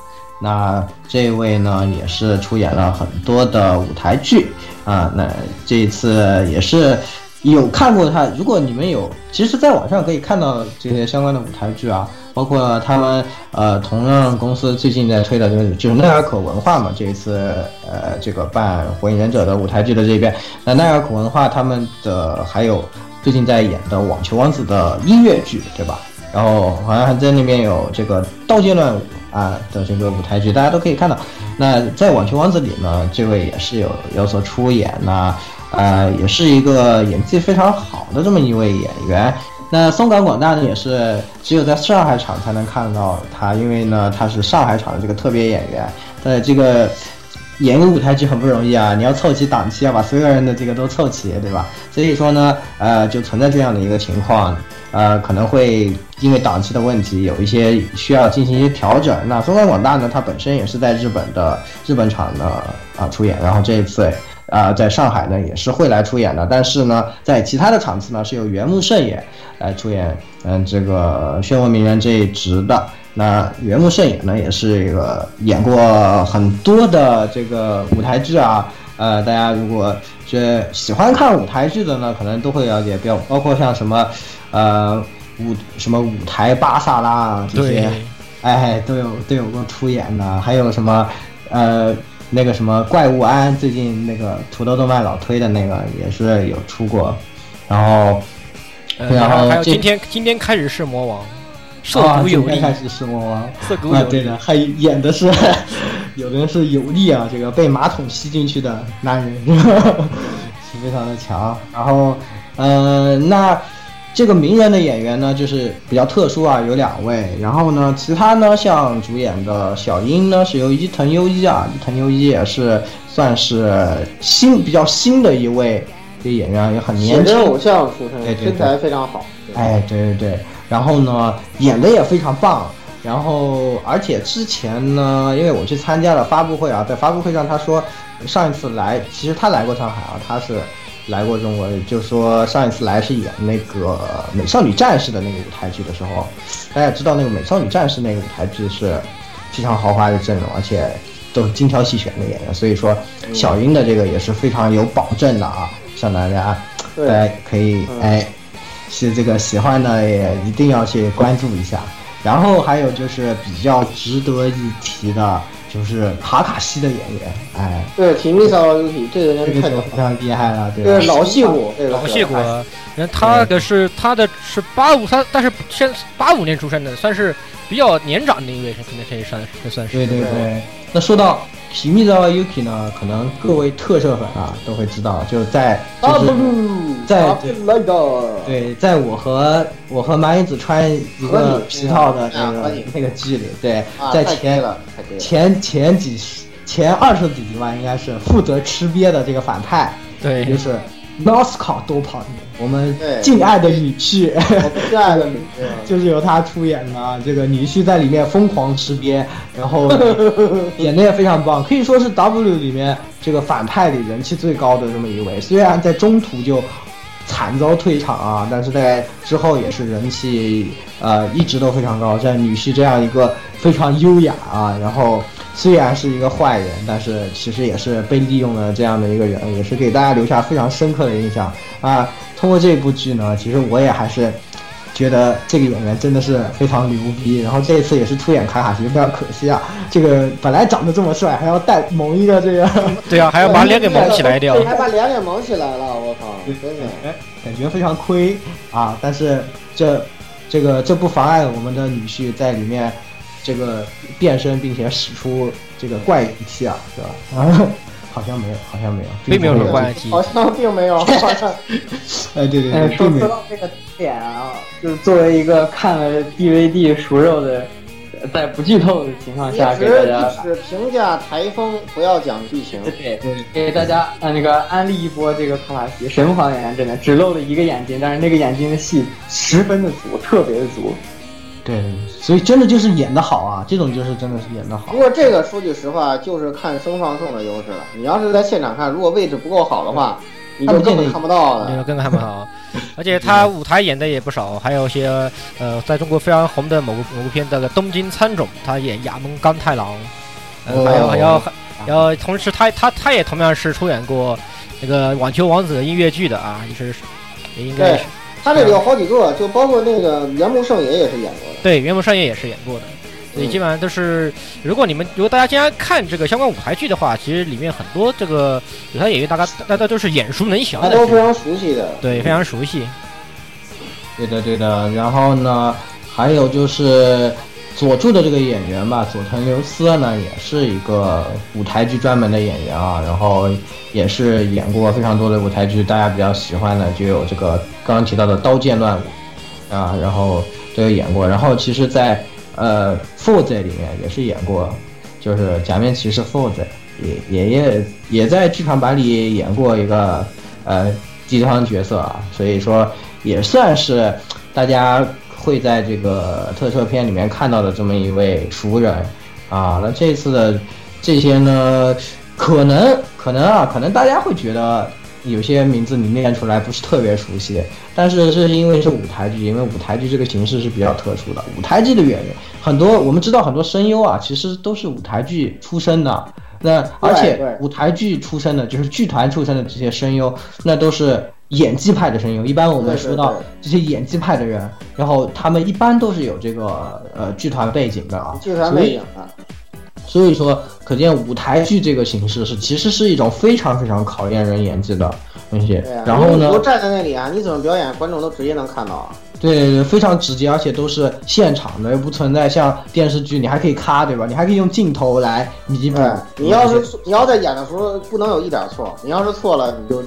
那这位呢，也是出演了很多的舞台剧啊。那这一次也是。有看过他，如果你们有，其实在网上可以看到这些相关的舞台剧啊，包括他们呃同样公司最近在推的就是就是奈尔可文化嘛，这一次呃这个办《火影忍者》的舞台剧的这边，那奈尔可文化他们的还有最近在演的《网球王子》的音乐剧，对吧？然后好像还在那边有这个《刀剑乱舞》啊的这个舞台剧，大家都可以看到。那在《网球王子》里呢，这位也是有有所出演那。呃，也是一个演技非常好的这么一位演员。那松冈广大呢，也是只有在上海场才能看到他，因为呢他是上海场的这个特别演员。在这个演一个舞台剧很不容易啊，你要凑齐档期，要把所有人的这个都凑齐，对吧？所以说呢，呃，就存在这样的一个情况，呃，可能会因为档期的问题，有一些需要进行一些调整。那松冈广大呢，他本身也是在日本的日本场的啊出演，然后这一次。啊、呃，在上海呢也是会来出演的，但是呢，在其他的场次呢是由原木胜也来出演，嗯，这个漩涡鸣人这一职的。那原木胜也呢也是一个演过很多的这个舞台剧啊，呃，大家如果这喜欢看舞台剧的呢，可能都会了解，包包括像什么，呃，舞什么舞台巴萨拉啊这些，哎，都有都有过出演的，还有什么，呃。那个什么怪物安，最近那个土豆动漫老推的那个也是有出过，然后，呃、然后还有今天今天开始是魔王，涩谷有力，开始是魔王，涩谷有力，啊、对的，还演的是 有的人是有力啊，这个被马桶吸进去的男人 是非常的强，然后，呃，那。这个名人的演员呢，就是比较特殊啊，有两位。然后呢，其他呢，像主演的小樱呢，是由伊藤优一啊，伊藤优一也是算是新比较新的一位这演员，也很年轻，偶像出身，身材非常好。哎，对对对。然后呢，演的也非常棒。然后，而且之前呢，因为我去参加了发布会啊，在发布会上他说，上一次来，其实他来过上海啊，他是。来过中国，就说上一次来是演那个《美少女战士》的那个舞台剧的时候，大家知道那个《美少女战士》那个舞台剧是非常豪华的阵容，而且都是精挑细选的演员，所以说小樱的这个也是非常有保证的啊，向大家大家可以哎是这个喜欢的也一定要去关注一下。然后还有就是比较值得一提的。就是卡卡西的演员，哎，对，提米萨尤体这个人太非常厉害了，对，老戏骨，这个老戏骨，人他的是他的是八五，他但是现八五年出生的，算是比较年长的一位，现在可以算这算是，对对对。那说到皮密的 Yuki 呢，可能各位特摄粉啊都会知道，就在就是在对，对，在我和我和麻衣子穿一个皮套的那个那个剧里，对，啊在前。前前几前二十几集吧，应该是负责吃瘪的这个反派，对。就是 Nosco 多跑我们敬爱的女婿，我们最爱的女婿，就是由他出演的啊。这个女婿在里面疯狂吃瘪，然后 演的也非常棒，可以说是 W 里面这个反派里人气最高的这么一位。虽然在中途就惨遭退场啊，但是在之后也是人气呃一直都非常高。像女婿这样一个非常优雅啊，然后虽然是一个坏人，但是其实也是被利用了这样的一个人，也是给大家留下非常深刻的印象啊。通过这部剧呢，其实我也还是。觉得这个演员真的是非常牛逼，然后这一次也是出演卡卡西，非常可惜啊！这个本来长得这么帅，还要带蒙一个这个，对啊，还要把脸给蒙起来掉。还把脸给蒙起来了，我靠，真的。感觉非常亏啊！但是这这个这不妨碍我们的女婿在里面这个变身，并且使出这个怪语气啊，是吧？啊，好像没有，好像没有，并没有什么怪气，好像并没有，好像。哎，对对哎，对，说并没有。说到这个点啊，就是作为一个看了 DVD 熟肉的，在不剧透的情况下，给大家只评价台风，不要讲剧情。对给大家呃那个安利一波这个卡卡西神还原，真的只露了一个眼睛，但是那个眼睛的戏十分的足，特别的足。对，所以真的就是演的好啊，这种就是真的是演的好不。过这个说句实话，就是看声放送的优势了。你要是在现场看，如果位置不够好的话，你就根本看不到了。你就根本看不到。而且他舞台演的也不少，还有一些呃，在中国非常红的某部某部片那个《东京参种》，他演亚门刚太郎，呃，还有还有还有同时他他他也同样是出演过那个《网球王子》的音乐剧的啊，也是也应该是，他这里有好几个，就包括那个原木圣也也是演过的。对，原木圣也也是演过的。所以基本上都是，如果你们如果大家经常看这个相关舞台剧的话，其实里面很多这个舞台演员大家大家都是眼熟能详的，大家都非常熟悉的。对，非常熟悉。对的，对的。然后呢，还有就是佐助的这个演员吧，佐藤流司呢，也是一个舞台剧专门的演员啊。然后也是演过非常多的舞台剧，大家比较喜欢的就有这个刚刚提到的《刀剑乱舞》啊，然后都有演过。然后其实在，呃《Forza》里面也是演过，就是假面骑士 Forza，也也也也在剧场版里演过一个呃地方角色啊，所以说。也算是大家会在这个特摄片里面看到的这么一位熟人啊。那这次的这些呢，可能可能啊，可能大家会觉得有些名字你念出来不是特别熟悉，但是这是因为是舞台剧，因为舞台剧这个形式是比较特殊的。舞台剧的演员很多，我们知道很多声优啊，其实都是舞台剧出身的。那而且舞台剧出身的，就是剧团出身的这些声优，那都是。演技派的声优，一般我们说到这些演技派的人，然后他们一般都是有这个呃剧团背景的啊，剧团背景啊。所以说，可见舞台剧这个形式是其实是一种非常非常考验人演技的东西。啊、然后呢，都站在那里啊，你怎么表演，观众都直接能看到啊。对，非常直接，而且都是现场的，又不存在像电视剧，你还可以咔，对吧？你还可以用镜头来弥补。你要是你要在演的时候不能有一点错，你要是错了，你就。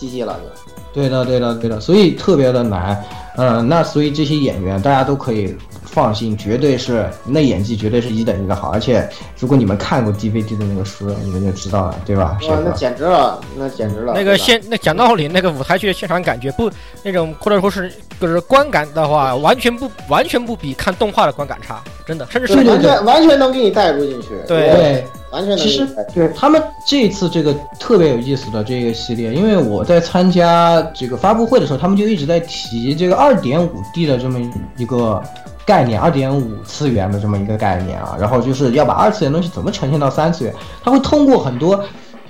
GG 了就，对的，对的，对的，所以特别的难，嗯，那所以这些演员大家都可以放心，绝对是那演技绝对是一等一的好，而且如果你们看过 DVD 的那个书，你们就知道了，对吧？哇，那简直了，那简直了。那个现那讲道理，那个舞台剧的现场感觉不那种或者说是就是观感的话，完全不完全不比看动画的观感差，真的，甚至是完全完全能给你带入进去。对对。完全其实对他们这次这个特别有意思的这个系列，因为我在参加这个发布会的时候，他们就一直在提这个二点五 D 的这么一个概念，二点五次元的这么一个概念啊，然后就是要把二次元东西怎么呈现到三次元，它会通过很多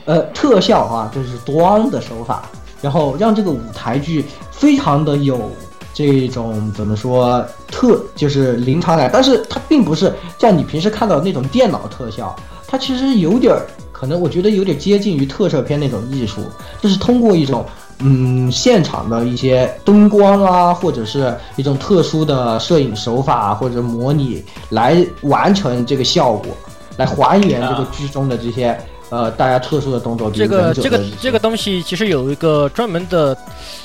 呃特效啊，就是端的手法，然后让这个舞台剧非常的有这种怎么说特就是临场感，但是它并不是像你平时看到的那种电脑特效。它其实有点儿，可能我觉得有点接近于特摄片那种艺术，就是通过一种嗯现场的一些灯光啊，或者是一种特殊的摄影手法或者模拟来完成这个效果。来还原这个剧中的这些呃大家特殊的动作。这个这个这个东西其实有一个专门的，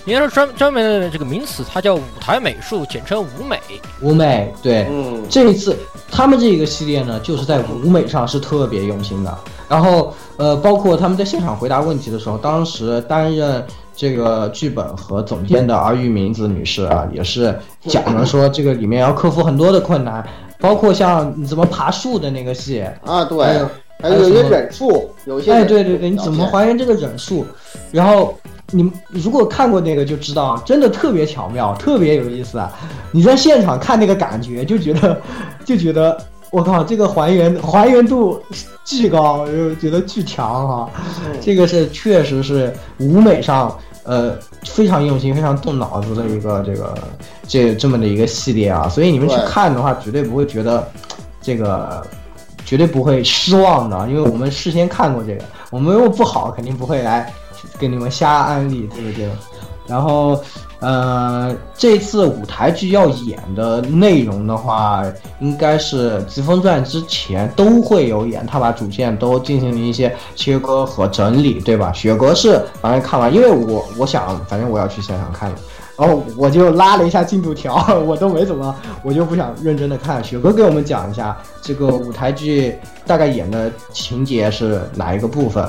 应该说专专门的这个名词，它叫舞台美术，简称舞美。舞美，对，嗯，这一次他们这个系列呢，就是在舞美上是特别用心的。然后呃，包括他们在现场回答问题的时候，当时担任这个剧本和总监的儿玉明子女士啊，也是讲了说这个里面要克服很多的困难，包括像你怎么爬树的那个戏啊，对，还有一些忍术，有些哎，对对对，你怎么还原这个忍术？然后你如果看过那个就知道，真的特别巧妙，特别有意思啊！你在现场看那个感觉，就觉得就觉得我靠，这个还原还原度巨高，就觉得巨强哈、这个是确实是舞美上呃非常用心、非常动脑子的一个这个这这么的一个系列啊，所以你们去看的话，绝对不会觉得这个绝对不会失望的，因为我们事先看过这个，我们如果不好，肯定不会来给你们瞎安利，对不对？然后，呃，这次舞台剧要演的内容的话，应该是《疾风传》之前都会有演，他把主线都进行了一些切割和整理，对吧？雪哥是反正看完，因为我我想，反正我要去现场看的，然 后我就拉了一下进度条，我都没怎么，我就不想认真的看。雪哥给我们讲一下这个舞台剧大概演的情节是哪一个部分？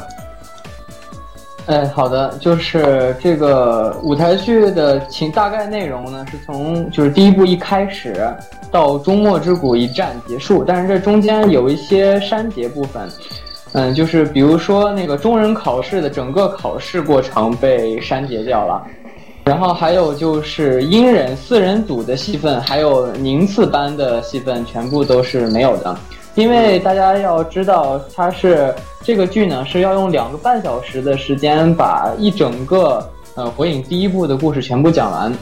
哎，好的，就是这个舞台剧的情大概内容呢，是从就是第一部一开始到终末之谷一战结束，但是这中间有一些删节部分，嗯，就是比如说那个中忍考试的整个考试过程被删节掉了，然后还有就是阴忍四人组的戏份，还有宁次班的戏份全部都是没有的。因为大家要知道，它是这个剧呢是要用两个半小时的时间把一整个呃火影第一部的故事全部讲完，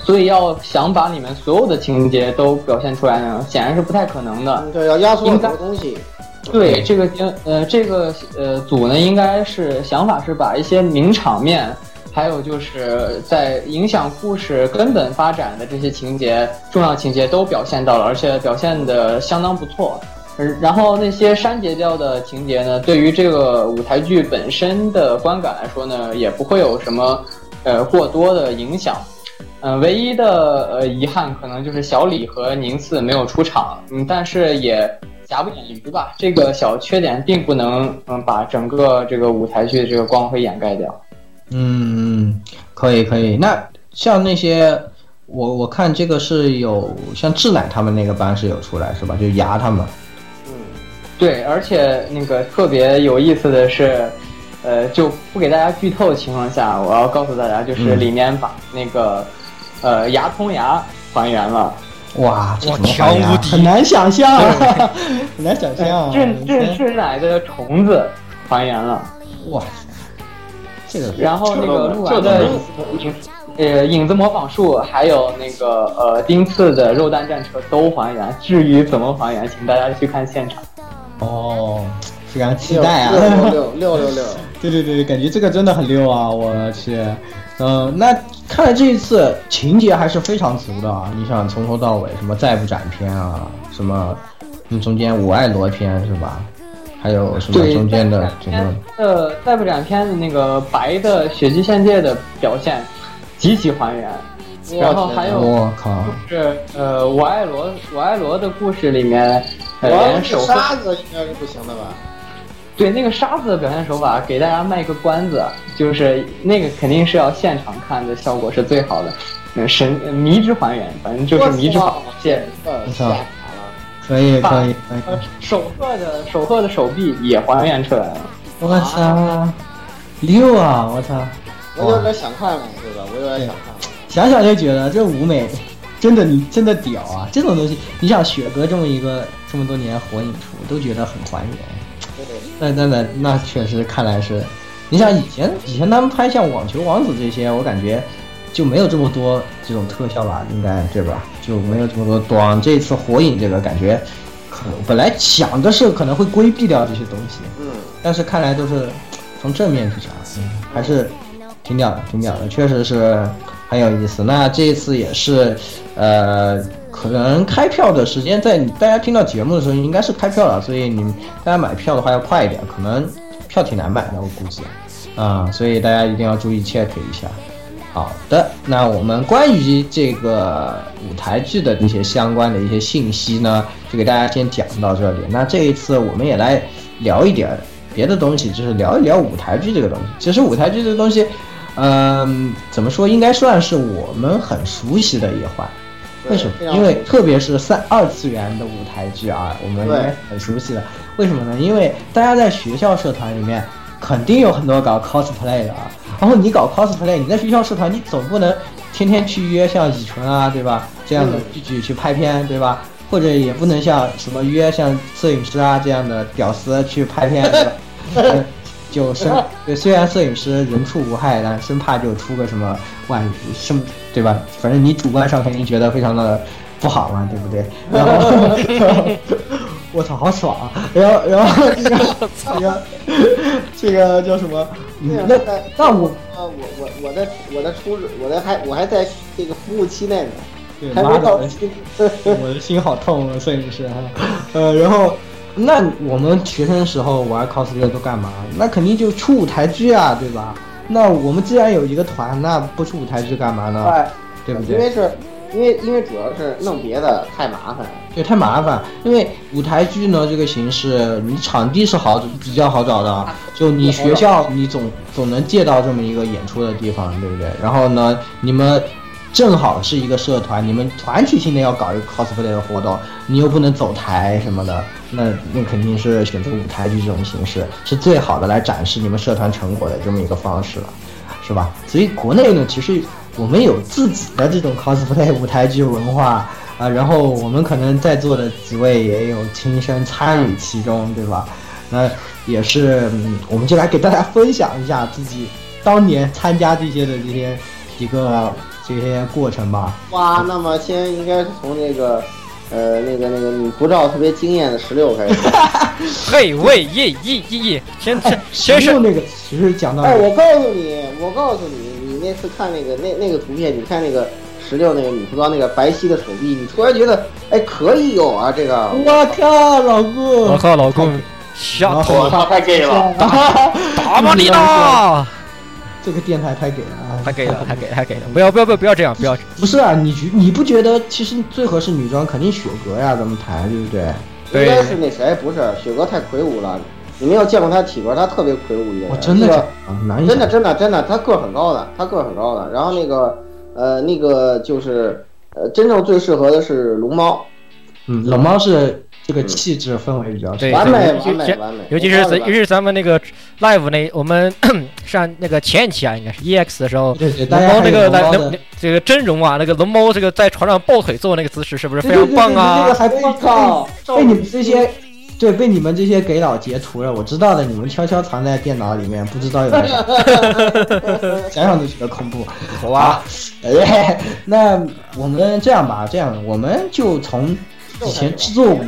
所以要想把里面所有的情节都表现出来呢，显然是不太可能的。对，要压缩很多东西。对这个呃这个呃组呢，应该是想法是把一些名场面，还有就是在影响故事根本发展的这些情节、重要情节都表现到了，而且表现的相当不错。然后那些删节掉的情节呢，对于这个舞台剧本身的观感来说呢，也不会有什么呃过多的影响。嗯、唯一的呃遗憾可能就是小李和宁次没有出场，嗯，但是也瑕不掩瑜吧。这个小缺点并不能嗯把整个这个舞台剧的这个光辉掩盖掉。嗯，可以可以。那像那些，我我看这个是有像志乃他们那个班是有出来是吧？就牙他们。对，而且那个特别有意思的是，呃，就不给大家剧透的情况下，我要告诉大家，就是嗯里面把那个、呃牙通牙还原了。哇，这哇怎么还原啊强无敌很难想象，很难想象啊。智智智乃的虫子还原了，哇，这个然后那个录这完的影呃影子模仿术，还有那个呃丁次的肉弹战车都还原。至于怎么还原，请大家去看现场。哦，非常期待啊！六六六六六六，对对对，感觉这个真的很溜啊！我去，嗯、那看来这一次情节还是非常足的啊！你想从头到尾，什么再不斩篇啊，什么，嗯，中间五爱罗篇是吧？还有什么中间的整个呃，再不斩篇的那个白的血姬献界的表现极其还原，然后还有我靠，是呃我爱罗我爱罗的故事里面，呃我连沙子应该是不行的吧？对那个沙子的表现手法给大家卖个关子，就是那个肯定是要现场看的效果是最好的，嗯神呃迷之还原，反正就是迷之还原。呃，可以可以可以，呃，手鹤的手鹤的手臂也还原出来了。我操，六啊！我操，我有点想看了，对吧？我有点想看了。想想就觉得这舞美真的你真的屌啊！这种东西，你想雪哥这么一个这么多年火影出，都觉得很还原。对那那那那确实看来是，你想以前以前他们拍像网球王子这些，我感觉就没有这么多这种特效吧，应该对吧？就没有这么多短。这次火影这个感觉，可本来想的是可能会规避掉这些东西，嗯，但是看来都是从正面去讲，嗯，还是挺屌的，挺屌的，确实是很有意思。那这一次也是，呃，可能开票的时间在大家听到节目的时候应该是开票了，所以你大家买票的话要快一点，可能票挺难买的，我估计，啊、所以大家一定要注意 check 一下。好的，那我们关于这个舞台剧的一些相关的一些信息呢，就给大家先讲到这里。那这一次我们也来聊一点别的东西，就是聊一聊舞台剧这个东西。其实舞台剧这个东西，嗯、怎么说，应该算是我们很熟悉的一环。为什么因为特别是三二次元的舞台剧啊，我们应该很熟悉的。为什么呢？因为大家在学校社团里面肯定有很多搞 cosplay 的啊。然后你搞 cosplay，你在学校社团，你总不能天天去约像乙醇啊，对吧？这样的嗯剧剧去拍片，对吧？或者也不能像什么约像摄影师啊这样的屌丝去拍片，对吧？呃就生对，虽然摄影师人畜无害，但生怕就出个什么万一，生对吧？反正你主观上肯定觉得非常的不好嘛，对不对？然后我操，好爽啊！然后然后这个这个这个叫什么？那在那我呃，我我我在我在出我在还我还在这个服务期内呢，对还没到妈的我的心我的心好痛啊，摄影师啊，呃，然后那我们学生时候玩 cosplay 都干嘛？那肯定就出舞台剧啊，对吧？那我们既然有一个团，那不出舞台剧干嘛呢？对不对？因为是因为因为主要是弄别的太麻烦。对，太麻烦。因为舞台剧呢这个形式，你场地是好比较好找的啊，就你学校你总总能借到这么一个演出的地方，对不对？然后呢，你们正好是一个社团，你们团体性的要搞一个 cosplay 的活动，你又不能走台什么的，那那肯定是选择舞台剧这种形式是最好的来展示你们社团成果的这么一个方式了，是吧？所以国内呢，其实我们有自己的这种 cosplay 舞台剧文化。啊，然后我们可能在座的几位也有亲身参与其中，对吧？那也是，我们就来给大家分享一下自己当年参加这些的这些几个这些过程吧。哇，那么先应该是从那个呃那个那个女仆照特别惊艳的十六开始。嘿喂耶耶耶耶，先先先是那个，其实讲到哎，我告诉你，我告诉你，你那次看那个那那个图片，你看那个十六那个女服装那个白皙的手臂，你突然觉得哎可以有啊这个。我靠，老公！我靠，老公，下头我操，太 gay 了！打吧你啦！这个电台太给了啊！太给了，太给了，太给了！不要不要不要不要这样，不要！不是啊，你觉你不觉得其实最合适女装肯定雪格呀？咱们谈对不对？应该是那谁，不是雪哥太魁梧了。你没有见过他体格，他特别魁梧一个人。我真的真的真的真的，他个儿很高的，他个儿很高的。然后那个呃那个就是呃真正最适合的是龙猫，嗯，龙猫是这个气质氛围比较对，完美完美完美尤其是尤其是咱们那个 live 那我们 上那个前一期啊，应该是 EX 的时候，对对，龙猫那个来龙这个真容啊，那个龙猫这个在床上抱腿坐那个姿势是不是非常棒啊？这个还被被你们这些。对，被你们这些给老截图了，我知道的，你们悄悄藏在电脑里面，不知道有没有，想想都觉得恐怖。好吧，哎，那我们这样吧，这样我们就从以前制作舞，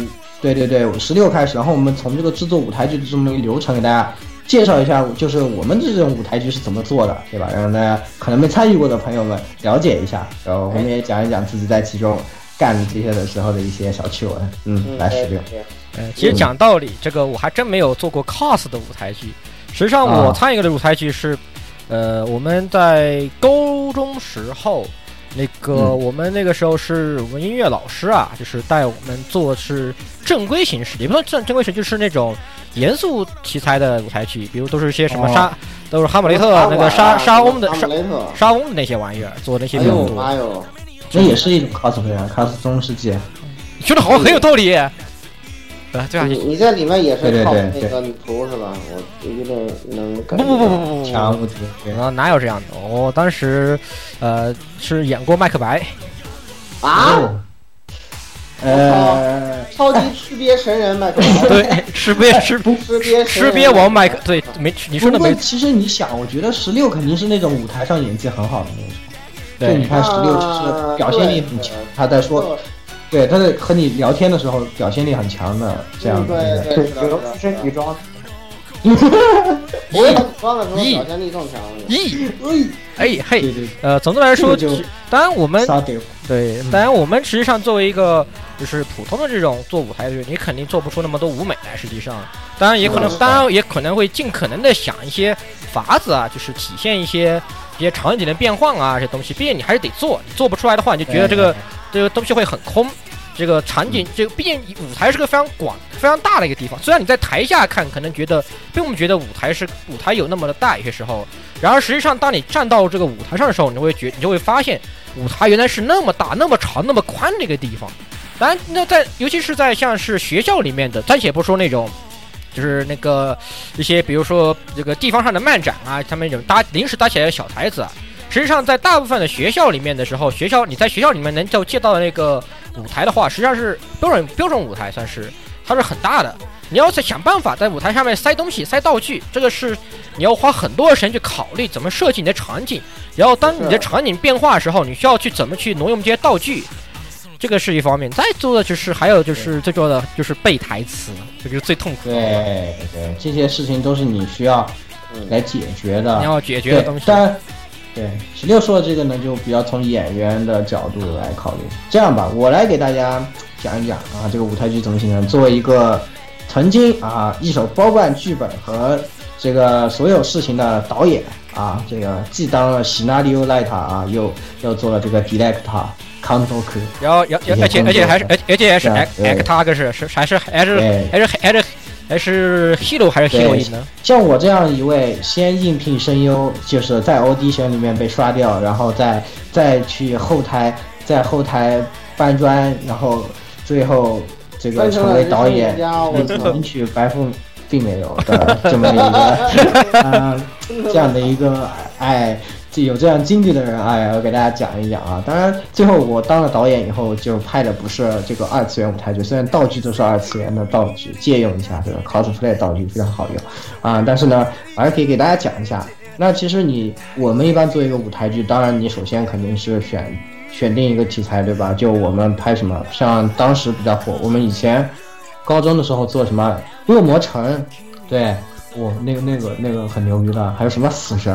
对对对，十六开始，然后我们从这个制作舞台剧的这么一个流程给大家介绍一下，就是我们这种舞台剧是怎么做的，对吧？让大家可能没参与过的朋友们了解一下，然后我们也讲一讲自己在其中干这些的时候的一些小趣闻。嗯，来十六。呃，其实讲道理，这个我还真没有做过 cos 的舞台剧。实际上，我参与的舞台剧是，呃，我们在高中时候，那个我们那个时候是我们音乐老师啊，就是带我们做是正规形式，也不算正正规形式，就是那种严肃题材的舞台剧，比如都是一些什么沙，都是哈姆雷特那个沙沙翁的沙沙翁的那些玩意儿，做那些比较多。哎呦，这也是一种 cosplay 啊，cos 中世纪。你说的好像很有道理。啊，对啊，你你在里面也是靠那个女仆是吧？我一定能不不不不不不，强无敌，啊，哪有这样的？我当时，呃，是演过麦克白。啊？呃，超级吃瘪神人麦克白。对，吃瘪吃吃瘪吃瘪王麦克，对，没你说的没。其实你想，我觉得十六肯定是那种舞台上演技很好的那种。对，你看十六就是表现力很强，他在说。对，他在和你聊天的时候表现力很强的，这样对对。对，有是女装。我装的时候表现力更强。咦，哎。嘿，呃，总的来说，当然我们对，当然我们实际上作为一个就是普通的这种做舞台的人，你肯定做不出那么多舞美来。实际上，当然也可能，当然也可能会尽可能的想一些法子啊，就是体现一些一些场景的变换啊，这些东西。毕竟你还是得做，你做不出来的话，你就觉得这个这个东西会很空。这个场景，这个毕竟舞台是个非常广、非常大的一个地方。虽然你在台下看，可能觉得并不觉得舞台是舞台有那么的大，有些时候。然而实际上，当你站到这个舞台上的时候，你会觉，你就会发现，舞台原来是那么大、那么长、那么宽的一个地方。当然，那在尤其是在像是学校里面的，暂且不说那种，就是那个一些，比如说这个地方上的漫展啊，他们有搭临时搭起来的小台子啊。实际上，在大部分的学校里面的时候，学校你在学校里面能够借到的那个舞台的话，实际上是标准标准舞台，算是它是很大的。你要在想办法在舞台上面塞东西、塞道具，这个是你要花很多的时间去考虑怎么设计你的场景。然后当你的场景变化的时候，你需要去怎么去挪用这些道具，这个是一方面。再做的就是还有就是最重要的就是背台词，这个是最痛苦的。对对，这些事情都是你需要来解决的。你要解决的东西。对，十六说的这个呢，就比较从演员的角度来考虑。这样吧，我来给大家讲一讲啊，这个舞台剧怎么形成。作为一个曾经啊一手包办剧本和这个所有事情的导演啊，这个既当了 scenario writer 啊，又又做了这个 director、control，然后，然后，而且，而且还是，而而且还是 actor，是是还是还是还是还是。还是 hero 还是 hero 呢？像我这样一位先应聘声优，就是在 audition 里面被刷掉，然后再再去后台，在后台搬砖，然后最后这个成为导演，领取白富并没有的这么一个啊 这样的一个哎。有这样经历的人，哎，我给大家讲一讲啊。当然，最后我当了导演以后，就拍的不是这个二次元舞台剧，虽然道具都是二次元的道具，借用一下这个 cosplay 道具非常好用啊。但是呢，还是可以给大家讲一下。那其实你我们一般做一个舞台剧，当然你首先肯定是选选定一个题材，对吧？就我们拍什么，像当时比较火，我们以前高中的时候做什么《恶魔城》，对，我那个那个那个很牛逼的，还有什么《死神》。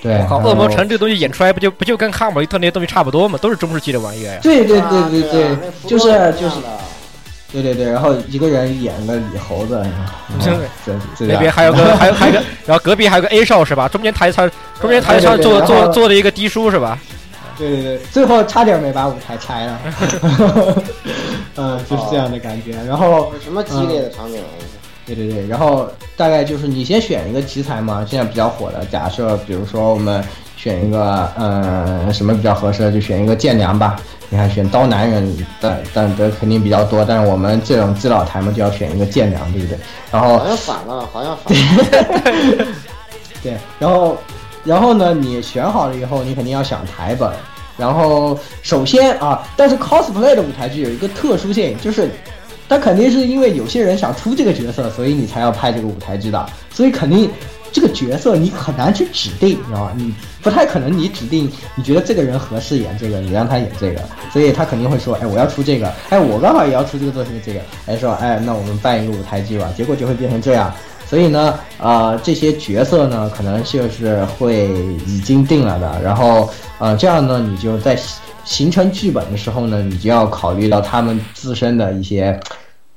对，靠，恶魔城这东西演出来不就不就跟哈姆雷特那些东西差不多吗？都是中世纪的玩意儿呀。对对对对对，就是就是，对对对，然后一个人演个李猴子，那边还有个 还有还有个，然后隔壁还有个 A 少是吧？中间台上中间台上坐坐坐的一个低叔是吧？对对对，最后差点没把舞台拆了。嗯，就是这样的感觉。然后什么激烈的场景？对对对，然后大概就是你先选一个题材嘛，现在比较火的，假设比如说我们选一个，呃，什么比较合适，就选一个剑娘吧。你看选刀男人的，但的肯定比较多，但是我们这种基老台嘛，就要选一个剑娘，对不对？然后好像反了，好像反了。对，然后然后呢，你选好了以后，你肯定要想台本。然后首先啊，但是 cosplay 的舞台剧有一个特殊性，就是。但肯定是因为有些人想出这个角色，所以你才要拍这个舞台剧的。所以肯定这个角色你很难去指定，你知道吧？你不太可能你指定你觉得这个人合适演这个，你让他演这个。所以他肯定会说，哎，我要出这个，哎，我刚好也要出这个作品这个，哎，说，哎，那我们办一个舞台剧吧。结果就会变成这样。所以呢，呃，这些角色呢，可能就是会已经定了的。然后，呃，这样呢，你就在。形成剧本的时候呢，你就要考虑到他们自身的一些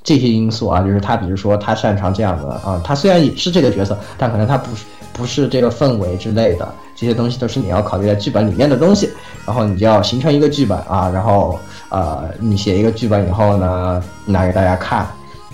这些因素啊，就是他，比如说他擅长这样的啊，他虽然也是这个角色，但可能他不是不是这个氛围之类的，这些东西都是你要考虑在剧本里面的东西。然后你就要形成一个剧本啊，然后呃，你写一个剧本以后呢，拿给大家看，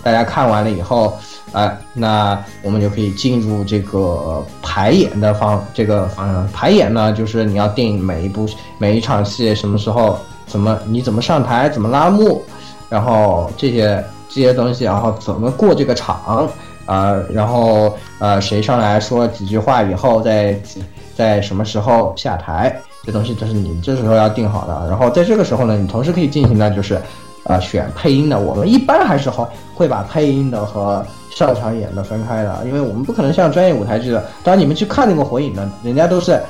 大家看完了以后。哎，那我们就可以进入这个排演的方，这个方排演呢，就是你要定每一部每一场戏什么时候，怎么你怎么上台，怎么拉幕，然后这些这些东西，然后怎么过这个场啊，然后呃谁上来说几句话以后，在在什么时候下台，这东西都是你这时候要定好的。然后在这个时候呢，你同时可以进行的就是，呃选配音的，我们一般还是会会把配音的和上场演的分开的，因为我们不可能像专业舞台剧的。当然，你们去看那个火影的，人家都是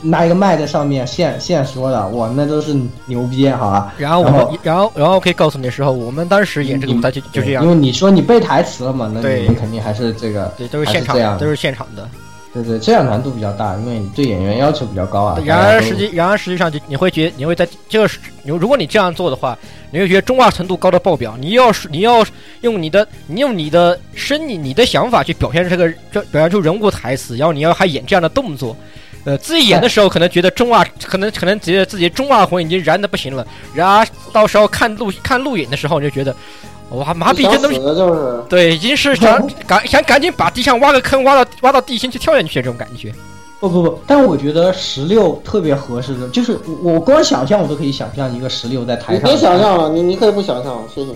拿一个麦在上面现现说的，哇，那都是牛逼，好吧？然后我们，然后，然后可以告诉你的时候，我们当时演这个舞台剧就这样。因为你说你背台词了嘛，那你们肯定还是这个，对，都是现场，都是现场的。对对，这样难度比较大，因为你对演员要求比较高啊。然而实际，然而实际上就你会觉，你会在这个你如果你这样做的话，你会觉得中二程度高的爆表。你要是你要用你的你用你的声音、你的想法去表现这个这表现出人物台词，然后你要还演这样的动作，呃，自己演的时候可能觉得中二，可能可能觉得自己中二魂已经燃的不行了。然而到时候看录看录影的时候，你就觉得。哇，麻痹这东西就是对，已经是想 赶想赶紧把地上挖个坑，挖到挖到地心去跳下去这种感觉。不不不，但我觉得十六特别合适的，就是我光想象我都可以想象一个十六在台上。你别想象了，你你可以不想象，谢谢。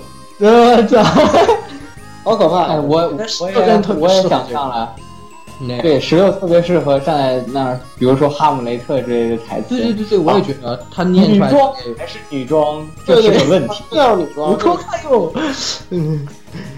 呃，这好可怕！我我也我也想象了。对，十六特别适合站在那儿，比如说哈姆雷特之类的台词。对对对对，我也觉得他念出来。女装还是女装，这是个问题。要女装，我说还有，嗯，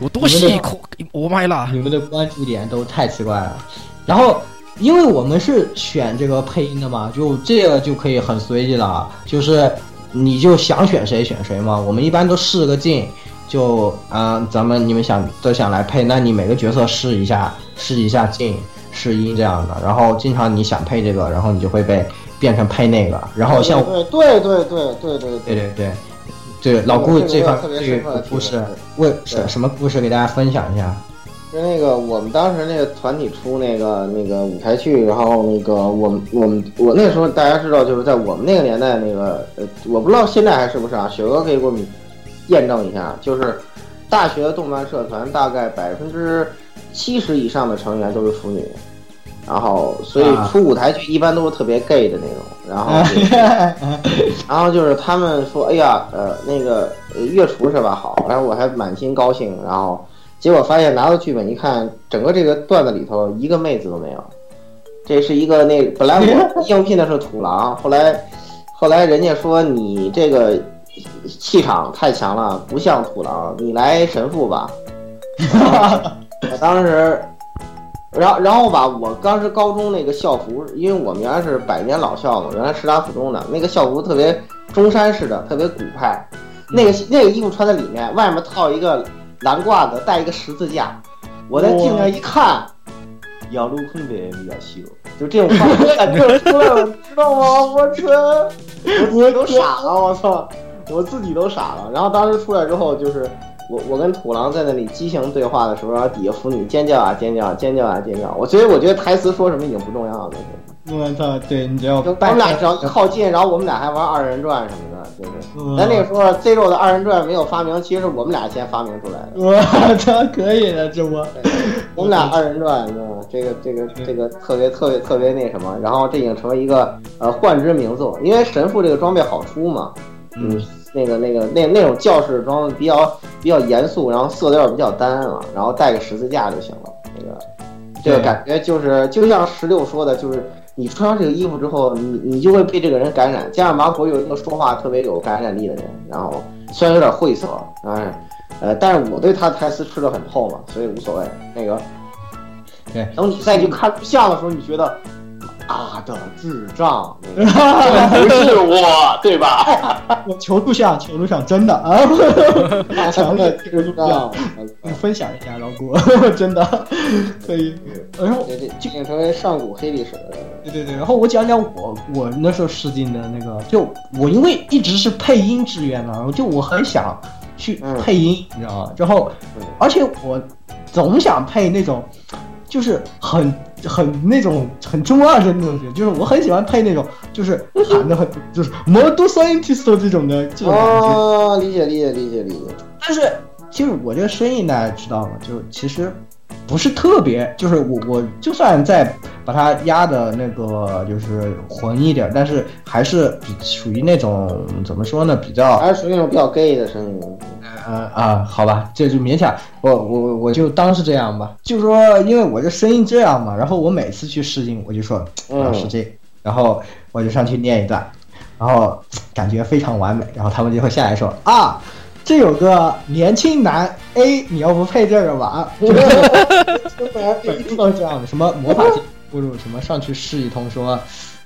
我多细口，我妈啦！你们的关注点都太奇怪了。然后，因为我们是选这个配音的嘛，就这个就可以很随意了，就是你就想选谁选谁嘛。我们一般都试个镜，就啊，咱们你们想都想来配，那你每个角色试一下，试一下镜。试音这样的，然后经常你想配这个，然后你就会被变成配那个，然后像对对对对对对对对对对，老顾这方这个故事为什什么故事给大家分享一下？是那个我们当时那个团体出那个那个舞台剧，然后那个我们我们我那时候大家知道就是在我们那个年代那个呃，我不知道现在还是不是啊？雪哥可以给我们验证一下，就是大学动漫社团大概百分之。七十以上的成员都是腐女，然后所以出舞台剧一般都是特别 gay 的那种，然后 然后就是他们说，哎呀，呃，那个月厨是吧？好，然后我还满心高兴，然后结果发现拿到剧本一看，整个这个段子里头一个妹子都没有。这是一个那本来我 应聘的是土狼，后来后来人家说你这个气场太强了，不像土狼，你来神父吧。我当时，然后然后吧，我当时高中那个校服，因为我们原来是百年老校嘛，原来师大附中的那个校服特别中山式的，特别古派。那个那个衣服穿在里面，外面套一个蓝褂子，带一个十字架。我在镜上一看，杨路空的比较秀，就这种感觉出来了，知道吗？我操，我都傻了，我操，我自己都傻了。然后当时出来之后就是。我我跟土狼在那里激情对话的时候，然后底下腐女尖叫啊尖叫，尖叫啊尖叫。我所以我觉得台词说什么已经不重要了。我操，对你只要我们俩只要靠近，然后我们俩还玩二人转什么的，就是。咱那个时候 Zero 的二人转没有发明，其实是我们俩先发明出来的。我操，可以的，这不？我们俩二人转，你知道吗？这个这个这个特别特别特别那什么，然后这已经成为一个呃幻之名作，因为神父这个装备好出嘛，嗯。那个那个那那种教室装比较比较严肃，然后色调比较单啊，然后带个十字架就行了。那个这个感觉就是就像十六说的，就是你穿上这个衣服之后，你你就会被这个人感染。加上马虎有一个说话特别有感染力的人，然后虽然有点晦涩，哎，呃，但是我对他台词吃的很透嘛，所以无所谓。那个，对，等你再去看录像的时候，你觉得。大的智障，不是我，对吧？我求录像，求录像，真的啊！强的智障，分享一下，老郭，真的可以。然后就成为上古黑历史。对对对，然后我讲讲我我那时候试镜的那个，就我因为一直是配音志愿嘛，就我很想去配音，你知道吗？然后而且我总想配那种。就是很很那种很中二的那种，就是我很喜欢配那种，就是喊的很就是 model scientist 这种的这种感觉。哦，理解理解理解理解。但是其实我这个声音大家知道吗？就其实不是特别，就是我我就算再把它压的那个就是浑一点，但是还是比属于那种怎么说呢？比较还是属于那种比较 gay 的声音。呃啊，好吧，这就勉强我我我就当是这样吧。就说因为我这声音这样嘛，然后我每次去试镜，我就说老师这，然后我就上去念一段，然后感觉非常完美，然后他们就会下来说啊，这有个年轻男 A，你要不配这个吧？每次都这样的，什么魔法不如什么上去试一通说。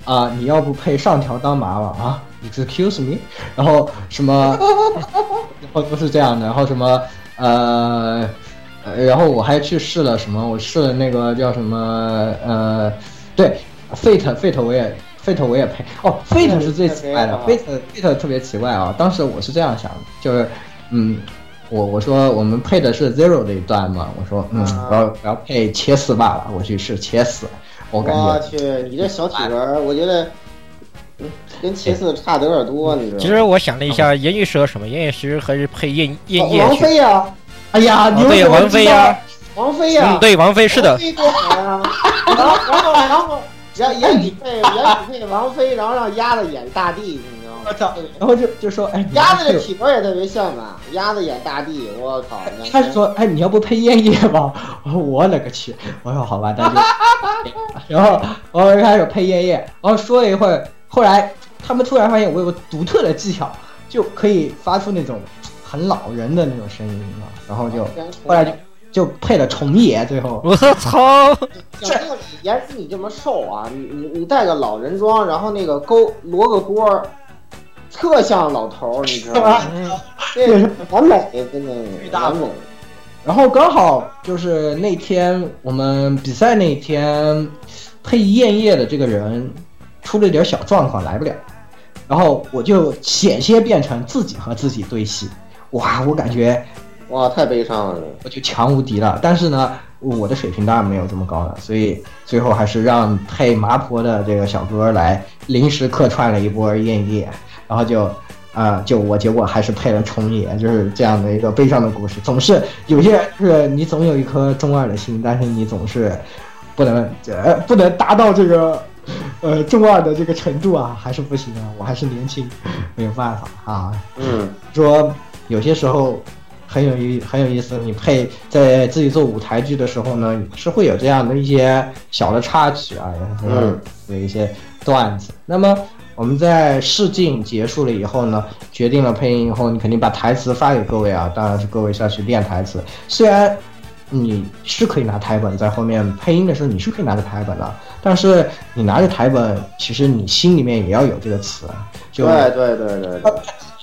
啊，你要不配上条当麻了啊？Excuse me，然后什么，然后都是这样的，然后什么，呃，呃然后我还去试了什么？我试了那个叫什么？呃，对，Fate Fate 我也 Fate 我也配哦，Fate 是最奇怪的，Fate Fate 特别奇怪啊！当时我是这样想的，就是嗯，我我说我们配的是 Zero 这一段嘛，我说嗯，我要我要配切四罢了，我去试切四，我感觉我去，你这小体格儿，我觉得嗯跟切四差的有点多，你知道吗？其实我想了一下，言语适合什么？言语其实还是配燕燕叶王去。菲呀，哎呀，你哦对，王菲呀，王菲呀，嗯，对，王菲是的王，菲多好呀！然后然后然后演演匹配演匹配王菲，然后让鸭子演大地，你知道吗？我操，然后就就说哎，你鸭子这要配体格也特别像嘛，鸭子演大地，我靠！那他说：“哎，你要不配烟叶吧？”我说：“我勒个去！”我说：“好吧，那就。”然后我就开始配烟叶，然后说了一会儿，后来他们突然发现我有个独特的技巧，就可以发出那种很老人的那种声音嘛，然后就后来就就配了虫爷，最后我操！想这颜值你这么瘦啊，你你你带个老人装，然后那个勾罗个锅儿，特像老头儿，你知道吗？这是完美，真的完美。然后刚好就是那天我们比赛那天，配燕叶的这个人出了点小状况来不了，然后我就险些变成自己和自己对戏，哇，我感觉哇太悲伤了，我就强无敌了。但是呢，我的水平当然没有这么高了，所以最后还是让配麻婆的这个小哥来临时客串了一波燕叶，然后就。啊、就我结果还是配了重野，就是这样的一个悲伤的故事。总是有些人是你总有一颗中二的心，但是你总是不能呃不能达到这个呃中二的这个程度啊，还是不行啊，我还是年轻，没有办法啊。嗯，说有些时候很有意很有意思，你配在自己做舞台剧的时候呢，是会有这样的一些小的插曲啊，也是嗯有一些段子。那么我们在试镜结束了以后呢，决定了配音以后，你肯定把台词发给各位啊，当然是各位是要去练台词。虽然你是可以拿台本在后面配音的时候，你是可以拿着台本的，但是你拿着台本，其实你心里面也要有这个词，就对对对对对，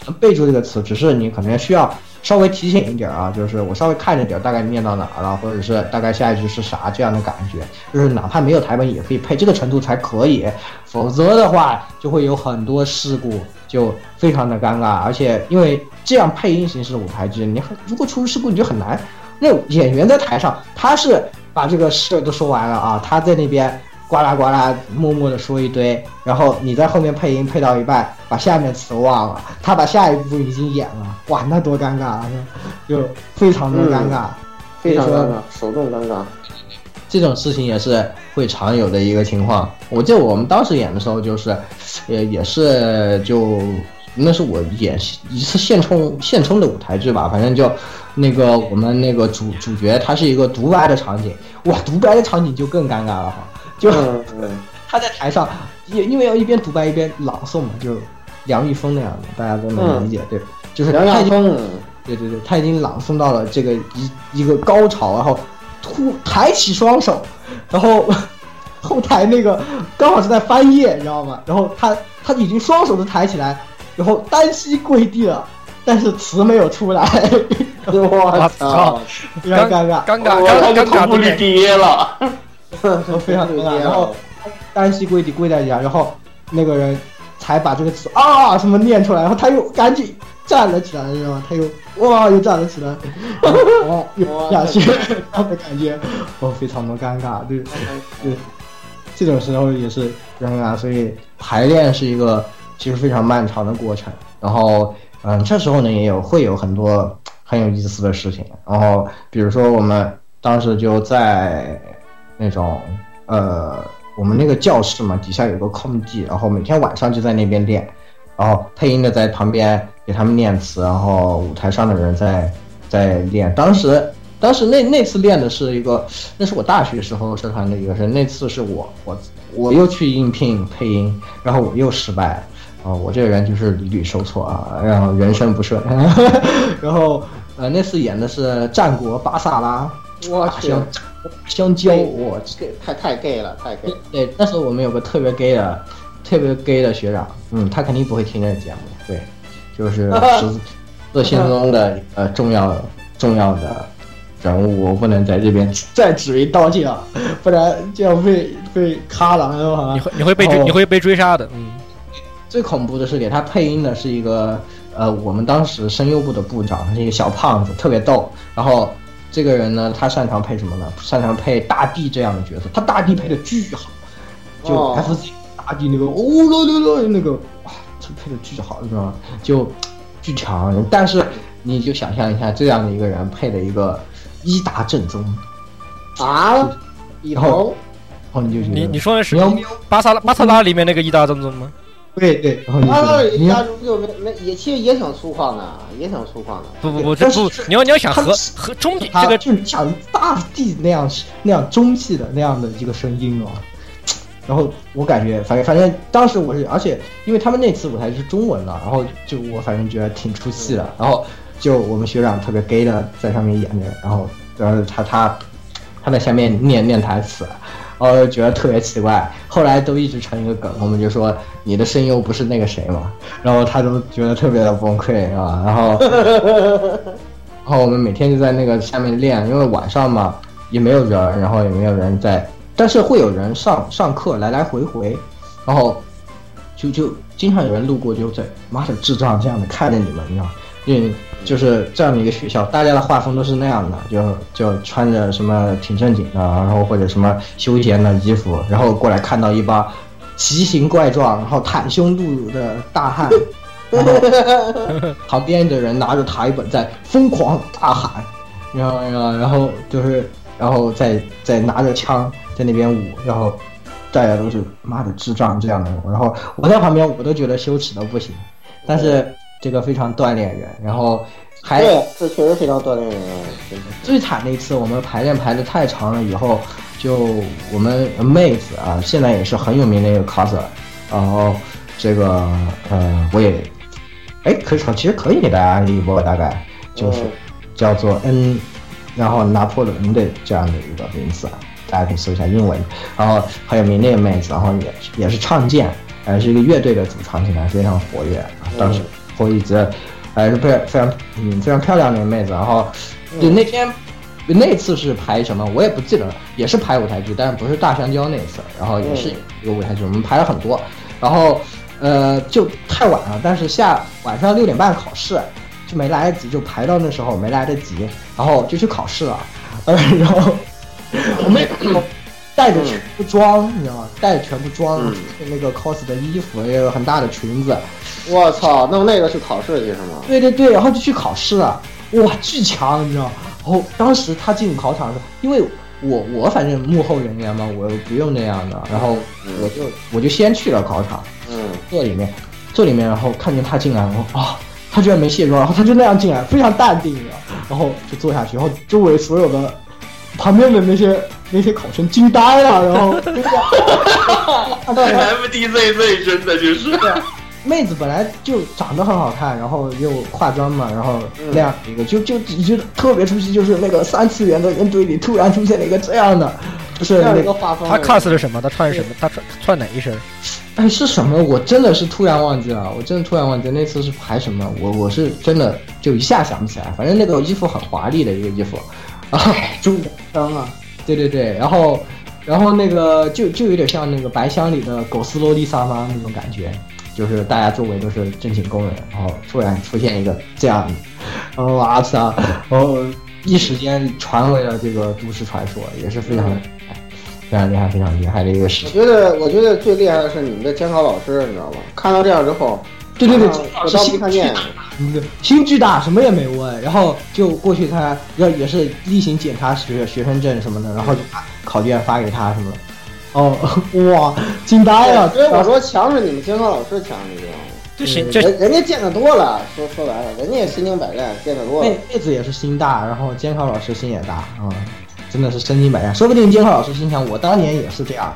能背住这个词，只是你可能需要稍微提醒一点啊，就是我稍微看着点，大概念到哪儿了，或者是大概下一句是啥这样的感觉，就是哪怕没有台本也可以配，这个程度才可以，否则的话就会有很多事故，就非常的尴尬，而且因为这样配音形式的舞台剧，你很如果出事故你就很难。那演员在台上，他是把这个事都说完了啊，他在那边呱啦呱啦默默的说一堆，然后你在后面配音配到一半，把下面词忘了，他把下一部已经演了，哇，那多尴尬啊，就非常的尴尬，非常尴尬，手动尴尬。这种事情也是会常有的一个情况。我记得我们当时演的时候，就是，呃，也是就那是我演一次现充现充的舞台剧吧，反正就那个我们那个主主角他是一个独白的场景，哇，独白的场景就更尴尬了哈，就、他在台上也因为要一边独白一边朗诵嘛，就梁玉峰那样的，大家都能理解，对，就是梁他已经亚峰，对对对，他已经朗诵到了这个一一个高潮，然后突抬起双手，然后 后台那个刚好是在翻页，你知道吗？然后他他已经双手都抬起来，然后单膝跪地了，但是词没有出来，我操，非常尴尬，尴尬，我尴尴那个头部里尬的点。跌了。非常尴尬。然后单膝跪地跪在地下，然后那个人才把这个词啊什么念出来，然后他又赶紧站了起来，你知道吗？他又哇又站了起来，哇又下去，这样的感觉，哦，非常的尴尬，对对，这种时候也是尴尬，所以排练是一个其实非常漫长的过程。然后嗯，这时候呢也有会有很多很有意思的事情，然后比如说我们当时就在那种呃，我们那个教室嘛，底下有个空地，然后每天晚上就在那边练，然后配音的在旁边给他们念词，然后舞台上的人在在练。当时当时那那次练的是一个，那是我大学时候社团的一个事，那次是我我我又去应聘配音，然后我又失败了。啊、我这个人就是屡屡受挫啊，然后人生不顺，然后呃那次演的是战国巴萨拉，我去，大香香蕉，我这太太 gay 了，太 gay 了。对，那时候我们有个特别 gay 的、特别 gay 的学长，嗯，他肯定不会听这个节目，对，就是 十字字心中的呃重要重要的人物，我不能在这边 再指名道姓，不然就要被被咔了，是吧？你会你会被追你会被追杀的，嗯。最恐怖的是给他配音的是一个呃，我们当时声优部的部长，是一个小胖子，特别逗。然后这个人呢，他擅长配什么呢？擅长配大地这样的角色，他大地配的巨好，就 F C 大地那个哦咯咯咯那个哇，这配的巨好，你知道吗？就巨强。但是你就想象一下这样的一个人配的一个伊达正宗啊，然后然后你就觉得你你说的是巴萨拉巴萨拉里面那个伊达正宗吗？对对，然后你家中就没没也其实也挺粗犷的，也挺粗犷的。不不不，这不你要你要想和和中这个就是像大地那样那样中气的那样的一个声音哦。然后我感觉，反正反正当时我是，而且因为他们那次舞台是中文的，然后就我反正觉得挺出戏的。然后就我们学长特别 gay 的在上面演着，然后然后他他他在下面念念台词。哦，觉得特别奇怪，后来都一直成一个梗，我们就说你的声优不是那个谁嘛，然后他都觉得特别的崩溃，啊？然后，然后我们每天就在那个下面练，因为晚上嘛也没有人，然后也没有人在，但是会有人上上课来来回回，然后就就经常有人路过就在妈的智障这样的看着你们，你知道，因为。就是这样的一个学校，大家的画风都是那样的，就就穿着什么挺正经的，然后或者什么休闲的衣服，然后过来看到一帮奇形怪状，然后袒胸露乳的大汉，然后旁边的人拿着台本在疯狂大喊，然后然后然后就是然后再再拿着枪在那边舞，然后大家都是妈的智障这样的，然后我在旁边我都觉得羞耻的不行，但是。这个非常锻炼人，然后还对，这确实非常锻炼人。最惨的一次，我们排练排的太长了，以后就我们妹子啊，现在也是很有名的一个 coser，然后这个呃，我也哎，可以说其实可以给大家安利一波，大概就是叫做 N，然后拿破仑的这样的一个名字，大家可以搜一下英文，然后很有名的一个妹子，然后也也是唱见，还是一个乐队的主唱，现在非常活跃，当时。我一直还是非常非常嗯非常漂亮的一个妹子，然后就那天那次是排什么我也不记得了，也是排舞台剧，但是不是大香蕉那次，然后也是一个舞台剧，我们排了很多，然后呃就太晚了，但是下晚上六点半考试就没来得及，就排到那时候没来得及，然后就去考试了，呃 然后我们带着全部装，你知道吗？带着全部装，那个 cos 的衣服也有很大的裙子。我操，弄那个去考试去是吗？对对对，然后就去考试了，哇，巨强，你知道？然后当时他进考场的时候，因为我我反正幕后人员嘛，我不用那样的，然后我就我就先去了考场，嗯，坐里面，坐里面，然后看见他进来，我啊，他居然没卸妆，然后他就那样进来，非常淡定，然后就坐下去，然后周围所有的旁边的那些那些考生惊呆了，然后哈哈哈，MDZZ 真的就是。妹子本来就长得很好看，然后又化妆嘛，然后那样一个，就就只觉得特别出戏，就是那个三次元的人堆里突然出现了一个这样的，就是那个画风。他 cos 的什么？他穿什么？他穿穿哪一身？哎，是什么？我真的是突然忘记了，我真的突然忘记那次是排什么？我我是真的就一下想不起来。反正那个衣服很华丽的一个衣服，啊，中枪啊！对对对，然后然后那个就就有点像那个白箱里的狗斯洛丽莎妈那种感觉。就是大家周围都是正经工人，然后突然出现一个这样的，然后哇塞，然后一时间传为了这个都市传说，也是非常非常厉害、非常厉害的一个事情。我觉得，我觉得最厉害的是你们的监考老师，你知道吗？看到这样之后，对对对，我当没看见，心巨大，什么也没问，然后就过去他要也是例行检查学学生证什么的，然后就把考卷发给他什么。哦，哇，惊呆了！所以我说强是你们监考老师强，你知道吗？就行，人人家见的多了，说说白了，人家也身经百战，见的多了。妹子也是心大，然后监考老师心也大啊，真的是身经百战。说不定监考老师心想，我当年也是这样，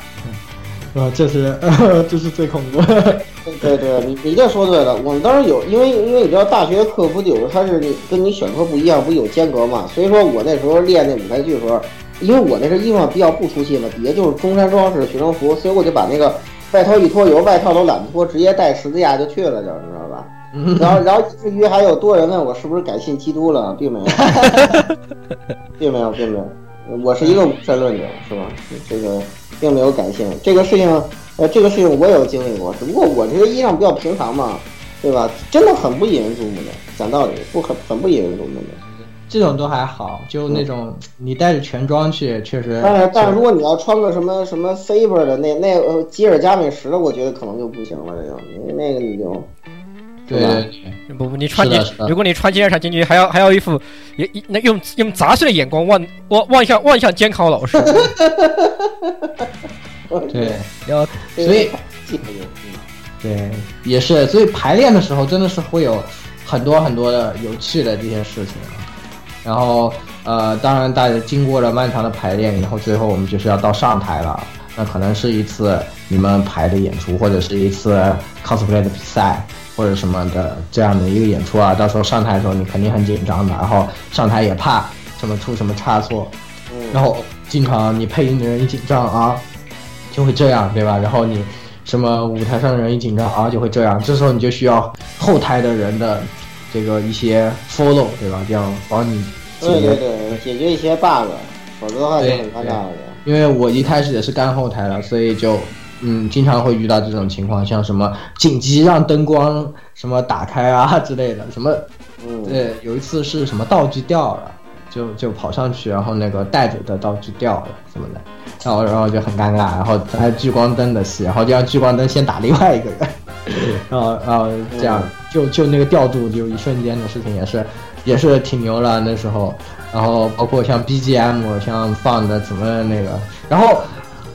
啊，这是 这是最恐怖。对对，你你这说对了。我们当时有，因为因为你知道大学课不有它是跟你选科不一样，不有间隔嘛？所以说我那时候练那舞台剧的时候。因为我那身衣服比较不出气嘛，底下就是中山装式学生服，所以我就把那个外套一脱油，外套都懒得脱，直接带十字架就去了，就你知道吧？然后然后至于还有多人问我是不是改信基督了，并没有，并没有，并没有，我是一个无神论者，是吧？这个并没有改信这个事情，呃，这个事情我也有经历过，只不过我这个衣裳比较平常嘛，对吧？真的很不引人注目的，讲道理不很很不引人注目的。这种都还好，就那种你带着全装去，确实。但是但是如果你要穿个什么什么 Faber 的那那呃吉尔加美什的，我觉得可能就不行了，这就那个你就。对，不不，你穿你，如果你穿金闪进去，还要还要一副，一那用用杂碎的眼光望望望向望向监考老师。对，要所以，对，也是，所以排练的时候真的是会有很多很多的有趣的这些事情。然后，呃，当然，大家经过了漫长的排练然后，最后我们就是要到上台了。那可能是一次你们排的演出，或者是一次 cosplay 的比赛，或者什么的这样的一个演出啊。到时候上台的时候，你肯定很紧张的，然后上台也怕什么出什么差错。然后经常你配音的人一紧张啊，就会这样，对吧？然后你什么舞台上的人一紧张啊，就会这样。这时候你就需要后台的人的。这个一些 follow 对吧？这样帮你对对对解决一些 bug，否则的话就很尴尬了。因为我一开始也是干后台了，所以就嗯经常会遇到这种情况，像什么紧急让灯光什么打开啊之类的，什么对，有一次是什么道具掉了，就就跑上去，然后那个带着的道具掉了什么的，然后然后就很尴尬，然后还聚光灯的戏，然后就让聚光灯先打另外一个人。然后，然后这样，就就那个调度，就一瞬间的事情，也是，也是挺牛了那时候。然后包括像 BGM，像放的怎么那个，然后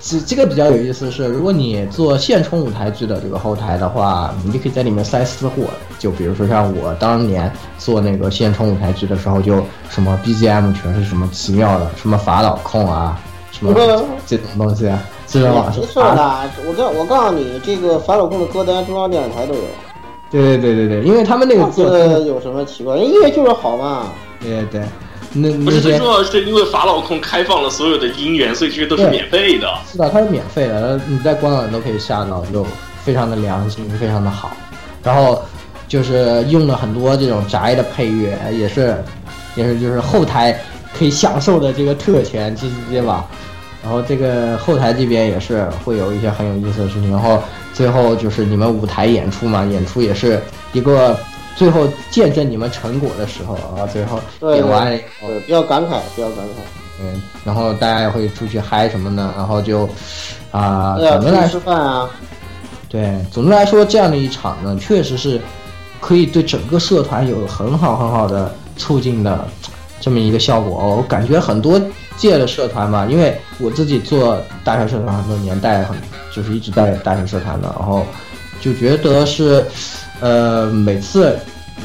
这这个比较有意思是，如果你做现充舞台剧的这个后台的话，你就可以在里面塞私货。就比如说像我当年做那个现充舞台剧的时候，就什么 BGM 全是什么奇妙的，什么法老控啊，什么 这种东西。没事的，我告我告诉你，这个法老控的歌单中央电视台都有。对对对对对，因为他们那个做的有什么奇怪？音乐就是好嘛。对对，那不是最重要的是，因为法老控开放了所有的音源，所以这些都是免费的。是的，它是免费的，你在官网都可以下到，就非常的良心，非常的好。然后就是用了很多这种宅的配乐，也是也是就是后台可以享受的这个特权，直接吧。然后这个后台这边也是会有一些很有意思的事情，然后最后就是你们舞台演出嘛，演出也是一个最后见证你们成果的时候啊，最后演完，对，比较感慨，比较感慨。嗯，然后大家也会出去嗨什么的，然后就啊，总的来吃饭啊。对，总的来说，这样的一场呢，确实是可以对整个社团有很好很好的促进的这么一个效果哦，我感觉很多。借的社团嘛，因为我自己做大学社团很多年代，很就是一直在大学社团的，然后就觉得是，呃，每次，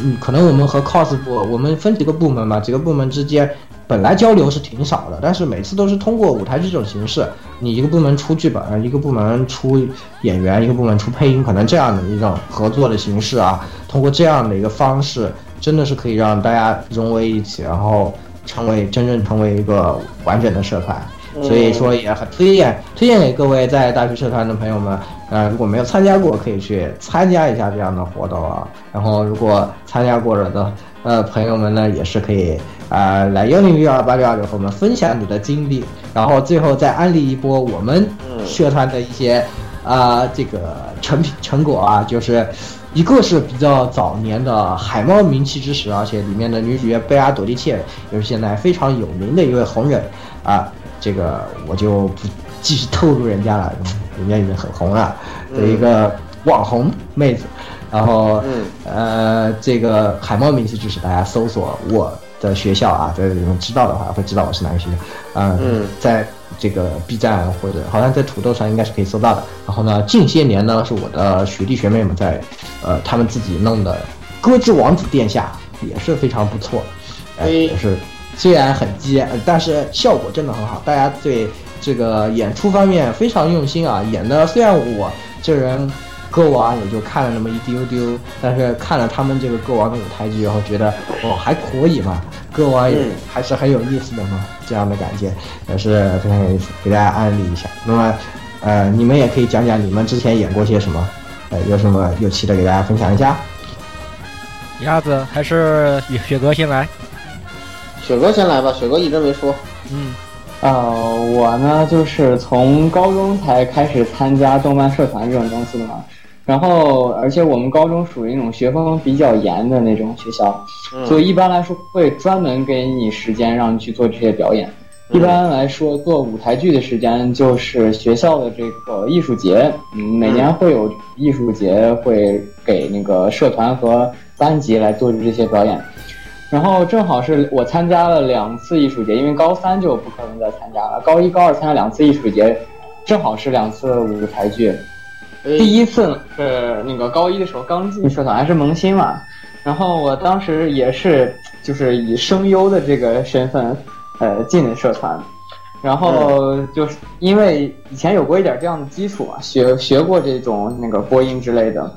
嗯，可能我们和 cos 部，我们分几个部门嘛，几个部门之间本来交流是挺少的，但是每次都是通过舞台剧这种形式，你一个部门出剧本，一个部门出演员，一个部门出配音，可能这样的一种合作的形式啊，通过这样的一个方式，真的是可以让大家融为一起，然后。成为真正成为一个完整的社团，所以说也很推荐推荐给各位在大学社团的朋友们，呃，如果没有参加过，可以去参加一下这样的活动啊。然后如果参加过了的呃朋友们呢，也是可以啊来幺零六二八六二六和我们分享你的经历，然后最后再安利一波我们社团的一些啊这个成品成果啊，就是。一个是比较早年的海猫名气之时，而且里面的女主角贝拉朵蒂切也是现在非常有名的一位红人啊，这个我就不继续透露人家了，人家已经很红了的一个网红妹子。然后，呃，这个海猫名气之时，大家搜索我的学校啊，在你们知道的话会知道我是哪个学校啊，在。这个 B 站或者好像在土豆上应该是可以搜到的。然后呢，近些年呢是我的学弟学妹们在，呃，他们自己弄的《歌之王子殿下》也是非常不错，哎，也是虽然很尖，但是效果真的很好。大家对这个演出方面非常用心啊，演的虽然我这人。歌王也就看了那么一丢丢，但是看了他们这个歌王的舞台剧以后，觉得哦还可以嘛，歌王也还是很有意思的嘛，这样的感觉也是非常有意思，给大家安利一下。那么，呃，你们也可以讲讲你们之前演过些什么，呃，有什么有趣的给大家分享一下。鸭子还是雪哥先来？雪哥先来吧，雪哥一直没说。嗯，呃，我呢就是从高中才开始参加动漫社团这种东西的嘛。然后，而且我们高中属于那种学风比较严的那种学校，所以一般来说会专门给你时间让你去做这些表演。一般来说，做舞台剧的时间就是学校的这个艺术节，嗯，每年会有艺术节会给那个社团和班级来做这些表演。然后正好是我参加了两次艺术节，因为高三就不可能再参加了，高一、高二参加两次艺术节，正好是两次舞台剧。第一次呢是那个高一的时候刚进社团，还是萌新嘛。然后我当时也是就是以声优的这个身份，呃，进的社团。然后就是因为以前有过一点这样的基础啊，学学过这种那个播音之类的，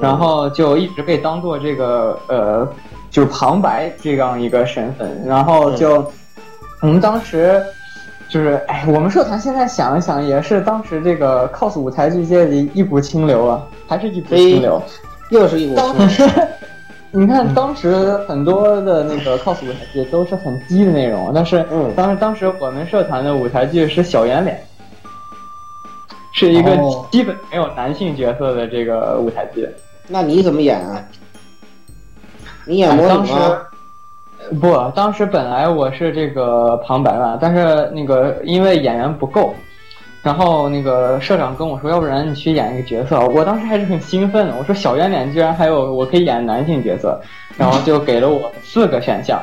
然后就一直被当做这个呃，就是旁白这样一个身份。然后就我们当时。就是哎，我们社团现在想一想，也是当时这个 cos 舞台剧界的一股清流啊，还是一股清流，又是一股清流。你看当时很多的那个 cos 舞台剧都是很低的内容，但是当时当时我们社团的舞台剧是小圆脸，是一个基本没有男性角色的这个舞台剧。那你怎么演啊？你演魔女吗？不，当时本来我是这个旁白嘛，但是那个因为演员不够，然后那个社长跟我说，要不然你去演一个角色。我当时还是很兴奋的，我说小圆脸居然还有我可以演男性角色，然后就给了我四个选项：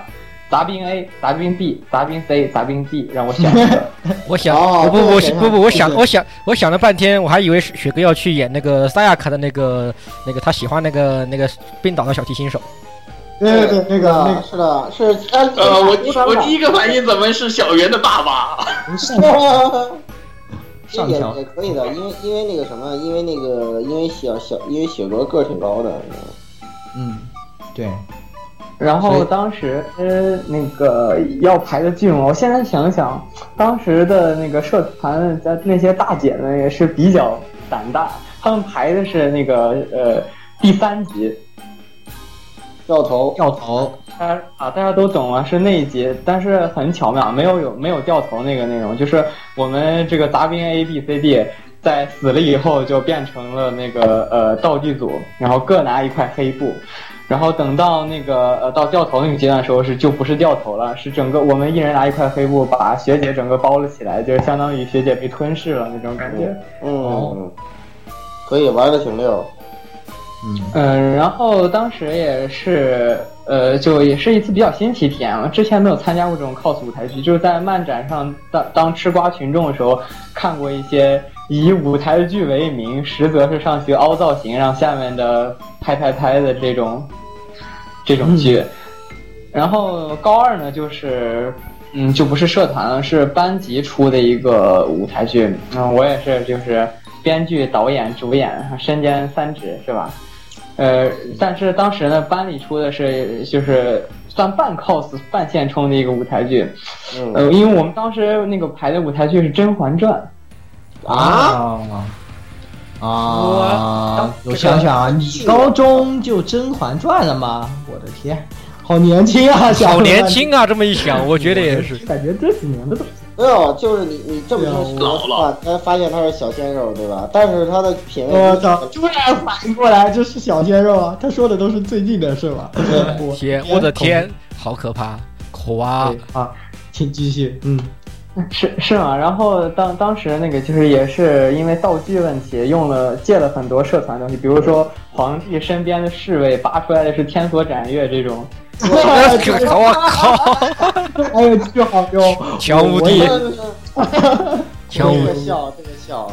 杂兵 A、杂兵 B、杂兵 C、杂兵 D，让我选一个。我想，不不不不不，我想我想我想了半天，我还以为雪哥要去演那个萨亚卡的那个那个他喜欢那个那个冰岛的小提琴手。对对对，那个那个是的，是呃，我我第一个反应怎么是小圆的爸爸？上也也可以的，因为因为那个什么，因为那个因为小小因为雪哥个儿挺高的，嗯，对。然后当时呃那个要排的剧目，我现在想想，当时的那个社团的那些大姐们也是比较胆大，他们排的是那个呃第三集。掉头，掉头，大家啊，大家都懂啊，是那一集，但是很巧妙，没有有没有掉头那个内容，就是我们这个杂兵 A B C D 在死了以后就变成了那个呃道具组，然后各拿一块黑布，然后等到那个呃到掉头那个阶段的时候是就不是掉头了，是整个我们一人拿一块黑布把学姐整个包了起来，就是相当于学姐被吞噬了那种感觉，嗯，可以玩的挺溜。嗯，然后当时也是，呃，就也是一次比较新奇体验了。之前没有参加过这种 cos 舞台剧，就是在漫展上当当吃瓜群众的时候，看过一些以舞台剧为名，实则是上去凹造型，让下面的拍拍拍的这种这种剧。然后高二呢，就是嗯，就不是社团了，是班级出的一个舞台剧。嗯，我也是，就是编剧、导演、主演，身兼三职，是吧？呃，但是当时呢，班里出的是就是算半 cos 半现充的一个舞台剧，呃，因为我们当时那个排的舞台剧是《甄嬛传》啊啊！我想想啊，你高中就《甄嬛传》了吗？我的天，好年轻啊！好年轻啊！这么一想，我觉得也是，感觉这几年的都。没有，就是你你这么一说的话，才发现他是小鲜肉，对吧？但是他的品味，我操，突然反应过来，这是小鲜肉啊！他说的都是最近的事吧？天，我的天，好可怕，苦啊！啊，请继续，嗯，是是吗？然后当当时那个就是也是因为道具问题，用了借了很多社团东西，比如说皇帝身边的侍卫拔出来的是天锁斩月这种。我靠！哎呦，这好用，强无敌，强无敌，笑，这个笑。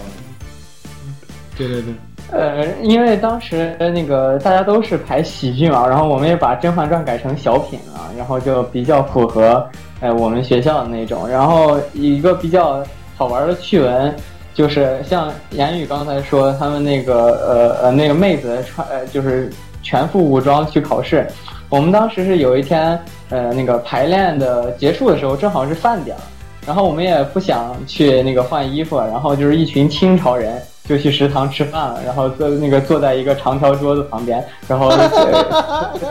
对对对，呃，因为当时那个大家都是排喜剧嘛，然后我们也把《甄嬛传》改成小品了，然后就比较符合呃我们学校的那种。然后一个比较好玩的趣闻，就是像言语刚才说，他们那个呃呃那个妹子穿呃就是全副武装去考试。我们当时是有一天，呃，那个排练的结束的时候，正好是饭点儿，然后我们也不想去那个换衣服，然后就是一群清朝人就去食堂吃饭了，然后坐那个坐在一个长条桌子旁边，然后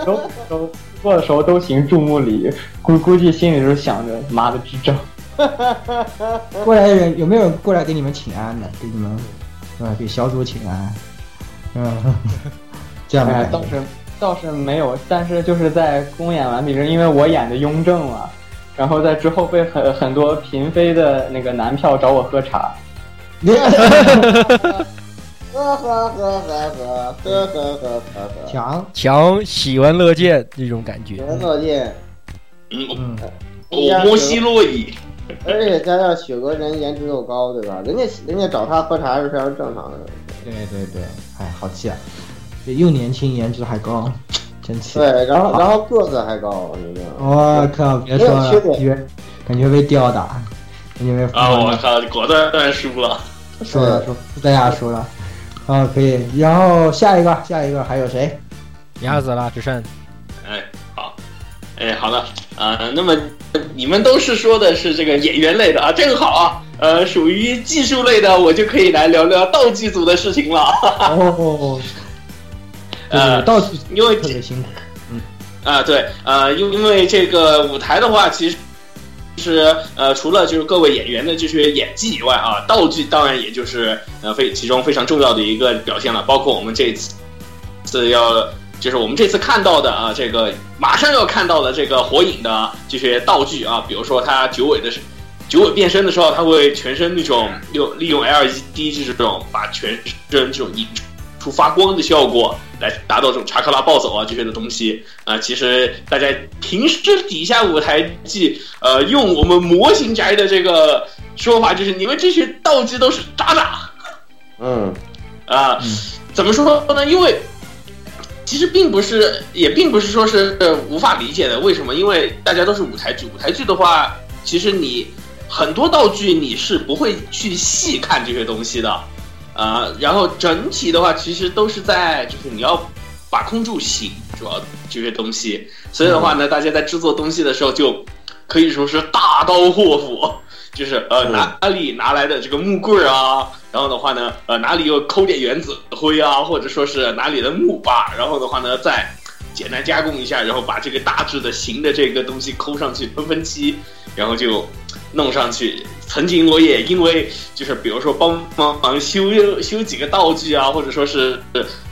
都都做的时候都行注目礼，估估计心里就是想着妈的智障。过来的人有没有人过来给你们请安的？给你们，啊，给小组请安。嗯，这样哎，倒是倒是没有，但是就是在公演完毕之后，因为我演的雍正嘛，然后在之后被很很多嫔妃的那个男票找我喝茶。呵呵呵呵呵呵呵呵呵呵，强强喜闻乐见这种感觉。喜闻乐见。嗯，我摩西洛伊。而且加上雪哥人颜值又高，对吧？人家人家找他喝茶是非常正常的。对对对，哎，好气啊！又年轻，颜值还高，真气。对，然后然后个子还高，你知道吗？我靠，别说了，感觉感觉被吊打，感觉被啊！我靠，果断断输了，输了输，大家输了。啊，可以。然后下一个，下一个还有谁？鸭子了，只剩。哎，好，哎，好的啊。那么你们都是说的是这个演员类的啊，正好啊，呃，属于技术类的，我就可以来聊聊道具组的事情了。哦，呃，道具因为特别辛苦。嗯，啊，对，呃，因因为这个舞台的话，其实。是呃，除了就是各位演员的这些演技以外啊，道具当然也就是呃非其中非常重要的一个表现了。包括我们这次次要就是我们这次看到的啊，这个马上要看到的这个火影的这些道具啊，比如说他九尾的九尾变身的时候，他会全身那种用利用 LED 这种把全身这种引出发光的效果。来达到这种查克拉暴走啊这些的东西啊，其实大家平时底下舞台剧，呃，用我们模型宅的这个说法，就是你们这些道具都是渣渣。嗯，啊，怎么说呢？因为其实并不是，也并不是说是无法理解的。为什么？因为大家都是舞台剧，舞台剧的话，其实你很多道具你是不会去细看这些东西的。啊，然后整体的话，其实都是在就是你要把控住形，主要这些东西。所以的话呢，大家在制作东西的时候，就可以说是大刀阔斧，就是呃哪里拿来的这个木棍啊，然后的话呢，呃哪里又抠点原子灰啊，或者说是哪里的木把，然后的话呢再简单加工一下，然后把这个大致的形的这个东西抠上去喷喷漆，然后就弄上去。曾经我也因为就是比如说帮帮忙修修几个道具啊，或者说是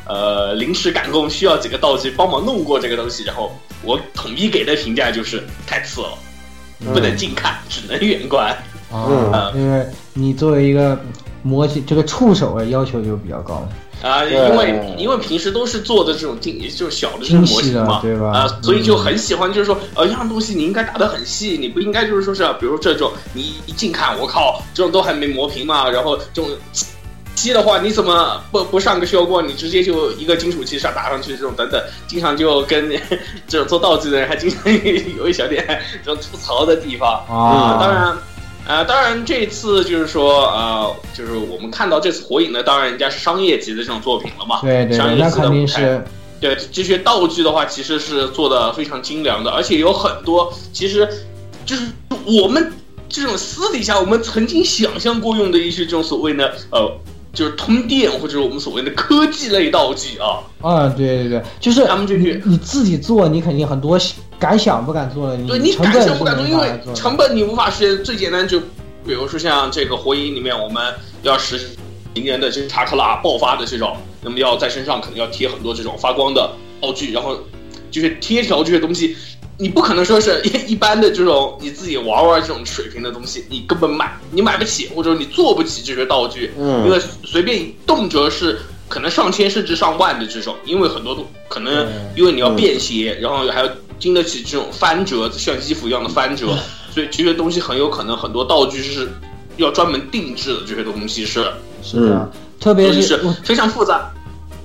呃临时赶工需要几个道具帮忙弄过这个东西，然后我统一给的评价就是太次了，不能近看，只能远观。啊，因为你作为一个模型，这个触手的要求就比较高。啊，因为因为平时都是做的这种精，就是小的这种模型嘛，对吧？啊，所以就很喜欢，就是说，呃，一样东西你应该打得很细，你不应该就是说是，比如这种，你一近看，我靠，这种都还没磨平嘛，然后这种漆的话，你怎么不不上个削锅，你直接就一个金属漆上打上去，这种等等，经常就跟这种做道具的人还经常有一小点这种吐槽的地方啊，当然。呃，当然，这次就是说，呃，就是我们看到这次火影呢，当然人家是商业级的这种作品了嘛。对对，那肯定是。对这些道具的话，其实是做的非常精良的，而且有很多，其实就是我们这种私底下我们曾经想象过用的一些这种所谓呢，呃，就是通电或者我们所谓的科技类道具啊。啊，对对对，就是他们这些你自己做，你肯定很多。敢想不敢做了，对你敢想不敢做，因为成本你无法实现。最简单就，比如说像这个火影里面，我们要实现的这个查克拉爆发的这种，那么要在身上可能要贴很多这种发光的道具，然后就是贴条这些东西，你不可能说是一般的这种你自己玩玩这种水平的东西，你根本买你买不起，或者你做不起这些道具，嗯，因为随便动辄是可能上千甚至上万的这种，因为很多都可能因为你要便携，然后还要。经得起这种翻折，像衣服一样的翻折，所以这些东西很有可能很多道具是要专门定制的。这些东西是是的，特别是非常复杂。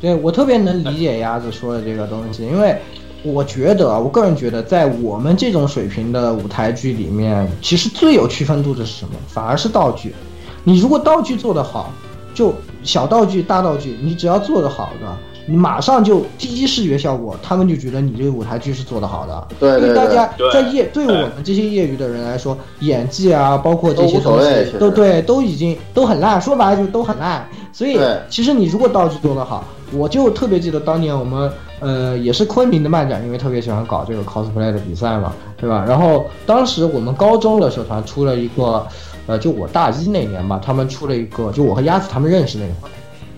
对我特别能理解鸭子说的这个东西，因为我觉得，我个人觉得，在我们这种水平的舞台剧里面，其实最有区分度的是什么？反而是道具。你如果道具做得好，就小道具、大道具，你只要做得好的，你马上就第一视觉效果，他们就觉得你这个舞台剧是做得好的。对对因为大家在业对我们这些业余的人来说，演技啊，包括这些东西都对，都已经都很烂，说白了就都很烂。所以其实你如果道具做得好，我就特别记得当年我们呃也是昆明的漫展，因为特别喜欢搞这个 cosplay 的比赛嘛，对吧？然后当时我们高中的社团出了一个，呃，就我大一那年吧，他们出了一个，就我和鸭子他们认识那会儿，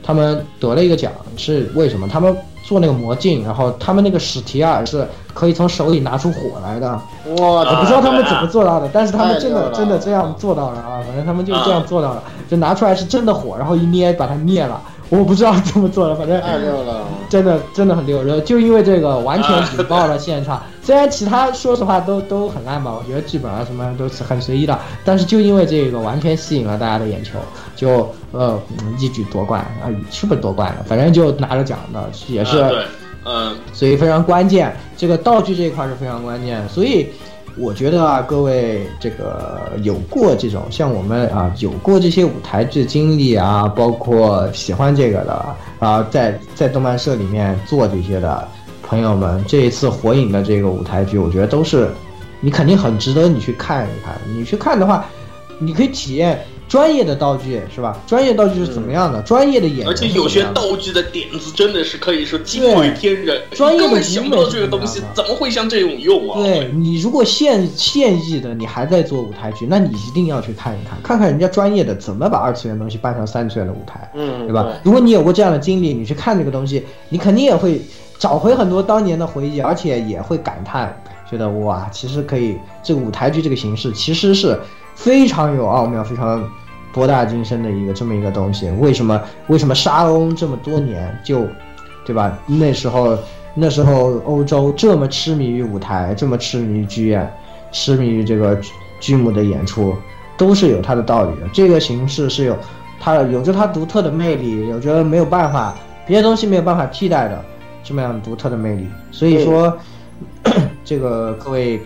他们得了一个奖，是为什么？他们做那个魔镜，然后他们那个史提尔是可以从手里拿出火来的。我我不知道他们怎么做到的，但是他们真的真的这样做到了啊！反正他们就这样做到了，就拿出来是真的火，然后一捏把它灭了。我不知道怎么做的，反正太溜了。真的真的很溜。然后就因为这个，完全引爆了现场。虽然其他说实话都都很烂吧，我觉得剧本啊什么都是很随意的，但是就因为这个，完全吸引了大家的眼球，就呃嗯一举夺冠啊，是不是夺冠了？反正就拿了奖的，也是。嗯，所以非常关键，这个道具这一块是非常关键。所以我觉得啊，各位这个有过这种像我们啊有过这些舞台剧经历啊，包括喜欢这个的啊，在在动漫社里面做这些的朋友们，这一次火影的这个舞台剧，我觉得都是你肯定很值得你去看一看。你去看的话，你可以体验。专业的道具是吧？专业道具是怎么样的？专业的演员，而且有些道具的点子真的是可以说惊为天人，专业的想不到这个东西怎么会像这种用啊！对你如果现现役的你还在做舞台剧，那你一定要去看一看，看看人家专业的怎么把二次元东西搬上三次元的舞台，嗯，对吧？如果你有过这样的经历，你去看这个东西，你肯定也会找回很多当年的回忆，而且也会感叹，觉得哇，其实可以这个舞台剧这个形式其实是非常有奥妙，非常。博大精深的一个这么一个东西，为什么为什么沙翁这么多年就，对吧？那时候那时候欧洲这么痴迷于舞台，这么痴迷于剧院，痴迷于这个剧目的演出，都是有它的道理的。这个形式是有它有着它独特的魅力，有着没有办法别的东西没有办法替代的这么样独特的魅力。所以说，这个各位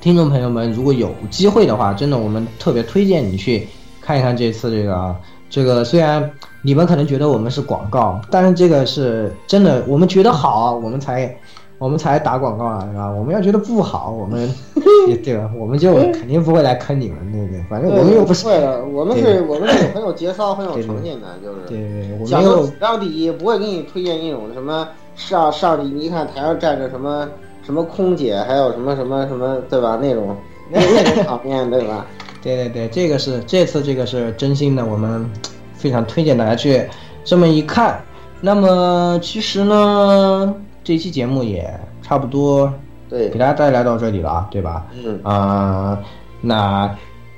听众朋友们，如果有机会的话，真的我们特别推荐你去。看一看这次这个啊，这个虽然你们可能觉得我们是广告，但是这个是真的，我们觉得好，我们才我们才打广告啊，是吧？我们要觉得不好，我们 也对吧？我们就肯定不会来坑你们，对不对？反正我们又不是会的，我们是我们是很有节操、很有诚信的，就是对对对，我讲们有质量第一，不会给你推荐一种什么上上去你一看台上站着什么什么空姐，还有什么什么什么，对吧？那种那种场面，对吧？对对对，这个是这次这个是真心的，我们非常推荐大家去这么一看。那么其实呢，这期节目也差不多对给大家带来到这里了，对吧？嗯啊、那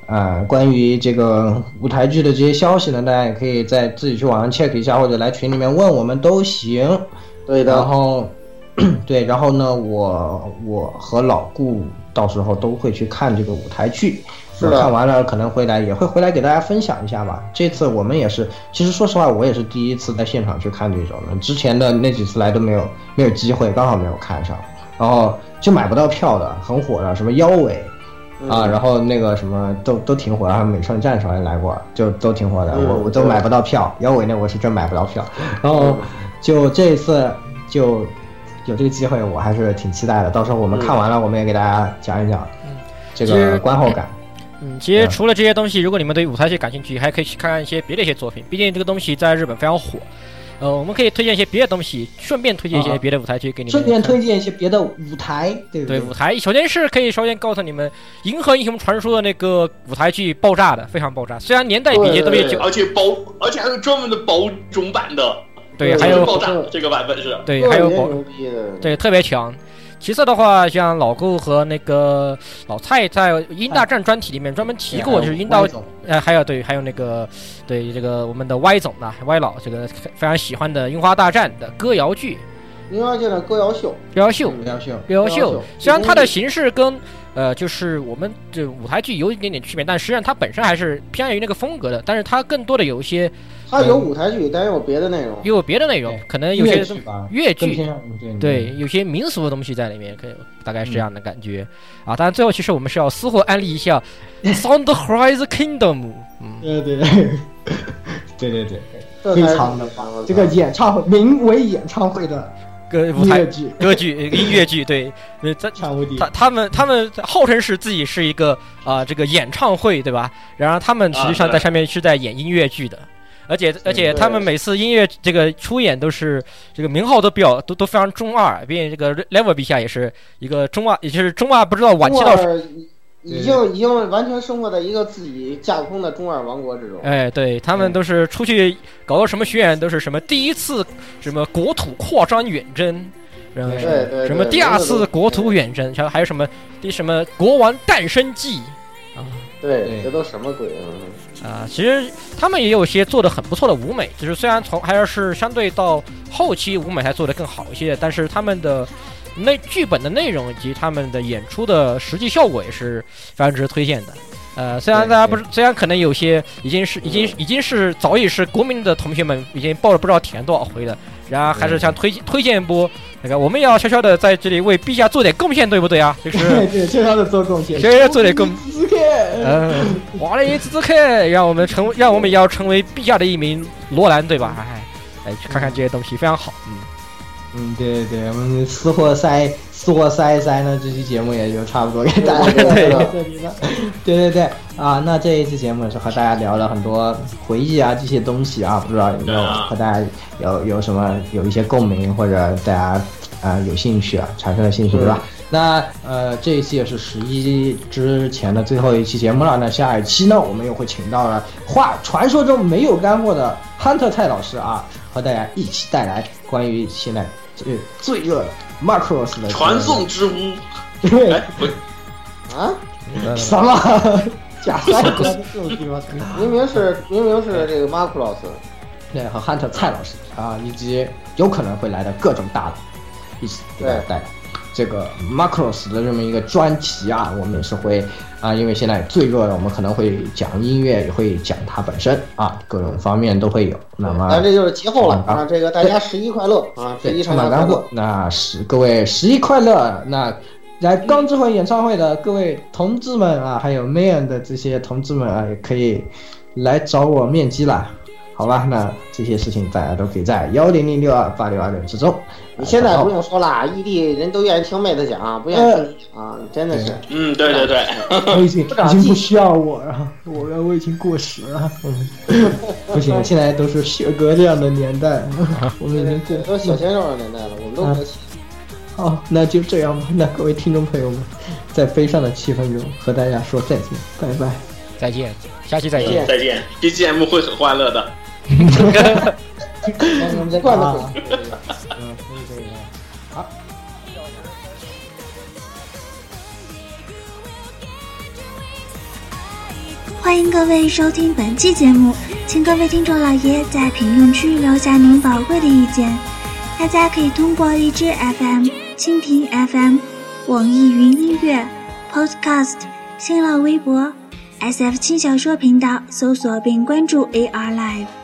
呃，关于这个舞台剧的这些消息呢，大家也可以在自己去网上 check 一下，或者来群里面问我们都行。对的。然后，对，然后呢，我我和老顾到时候都会去看这个舞台剧。是看完了可能回来也会回来给大家分享一下吧。这次我们也是，其实说实话，我也是第一次在现场去看这种的，之前的那几次来都没有没有机会，刚好没有看上，然后就买不到票的，很火的，什么腰尾。啊，然后那个什么都都挺火的，还有美少女战士好像来过，就都挺火的。嗯我我都买不到票，腰尾那我是真买不到票。然后就这一次就有这个机会，我还是挺期待的。到时候我们看完了，我们也给大家讲一讲这个观后感。嗯，其实除了这些东西，如果你们对舞台剧感兴趣，还可以去看看一些别的一些作品。毕竟这个东西在日本非常火。呃，我们可以推荐一些别的东西，顺便推荐一些别的舞台剧给你们。顺便推荐一些别的舞台，对不对舞台，首先是可以首先告诉你们，《银河英雄传说》的那个舞台剧爆炸的，非常爆炸。虽然年代比一些特别久，而且包，而且还有专门的包种版的。对，还有爆炸这个版本是。对，还有保牛逼的。对，特别强。其次的话，像老顾和那个老蔡在《鹰大战》专题里面专门提过，就是鹰道，呃，还有对，还有那个对这个我们的歪总啊，歪老这个非常喜欢的《樱花大战》的歌谣剧。樱花剧的歌谣秀，歌谣秀，歌谣秀，歌谣秀。虽然它的形式跟呃，就是我们这舞台剧有一点点区别，但实际上它本身还是偏向于那个风格的，但是它更多的有一些。它有舞台剧，但也有别的内容，也有别的内容，可能有些越剧，对，有些民俗的东西在里面，可以大概是这样的感觉啊。当然，最后其实我们是要私货安利一下《Sound Horizon Kingdom》。嗯，对对对，对对 对，这非常的棒。这个演唱会名为演唱会的歌舞台剧、歌剧、音乐剧，对，这他他们他们号称是自己是一个啊这个演唱会，对吧？然而他们实际上在上面是在演音乐剧的。而且而且他们每次音乐这个出演都是这个名号都比较都都非常中二，并且这个 Level 陛下也是一个中二，也就是中二不知道晚期到已经已经完全生活在一个自己架空的中二王国之中。哎，对他们都是出去搞个什么巡演都是什么第一次什么国土扩张远征，然后，什么第二次国土远征，然后还有什么第什么国王诞生记啊。对，这都什么鬼啊？啊，其实他们也有些做的很不错的舞美，就是虽然从还是相对到后期舞美还做的更好一些，但是他们的内剧本的内容以及他们的演出的实际效果也是非常值得推荐的。呃，虽然大家不是，虽然可能有些已经是已经已经是早已是国民的同学们已经报了不知道填多少回了，然而还是想推推荐一波。那个我们也要悄悄的在这里为陛下做点贡献，对不对啊？就是对，悄悄的做贡献，悄悄做点贡献。嗯，华丽兹克，让我们成，让我们也要成为陛下的一名罗兰，对吧？哎，哎，去看看这些东西，非常好。嗯，嗯，对对对，我们吃货塞私货塞一塞呢，这期节目也就差不多给大家 对。对对对啊，那这一期节目是和大家聊了很多回忆啊这些东西啊，不知道有没有和大家有有什么有一些共鸣，或者大家啊有兴趣啊产生了兴趣，对吧？那呃这一期也是十一之前的最后一期节目了，那下一期呢，我们又会请到了话传说中没有干货的憨特蔡老师啊，和大家一起带来关于现在最最热的 Macross 的传送之屋。对，啊？什么？假赛哥？明明是明明是这个 Macross，对，和汉特蔡老师啊，以及有可能会来的各种大佬一起给大家带来。这个 Macross 的这么一个专题啊，我们也是会啊，因为现在最热的，我们可能会讲音乐，也会讲它本身啊，各种方面都会有。那么，那这就是节后了啊，这个大家十一快乐啊，十一充满干货。那十各位十一快乐，那来钢之魂演唱会的各位同志们啊，还有 Man 的这些同志们啊，也可以来找我面基了。好吧，那这些事情大家都可以在幺零零六二八六二六之中。你现在不用说了，异地人都愿意听妹子讲，不愿意听你啊，真的是。嗯，对对对，我已经已经不需要我了，我我已经过时了。不行，现在都是雪哥这样的年代，我们已经过都小鲜肉的年代了，我们都过气。好，那就这样吧。那各位听众朋友们，在悲伤的气氛中和大家说再见，拜拜，再见，下期再见，再见。BGM 会很欢乐的。惯的嗯，可以可以。好。欢迎各位收听本期节目，请各位听众老爷在评论区留下您宝贵的意见。大家可以通过荔枝 FM、蜻蜓 FM、网易云音乐、Podcast、新浪微博、SF 轻小说频道搜索并关注 AR Live。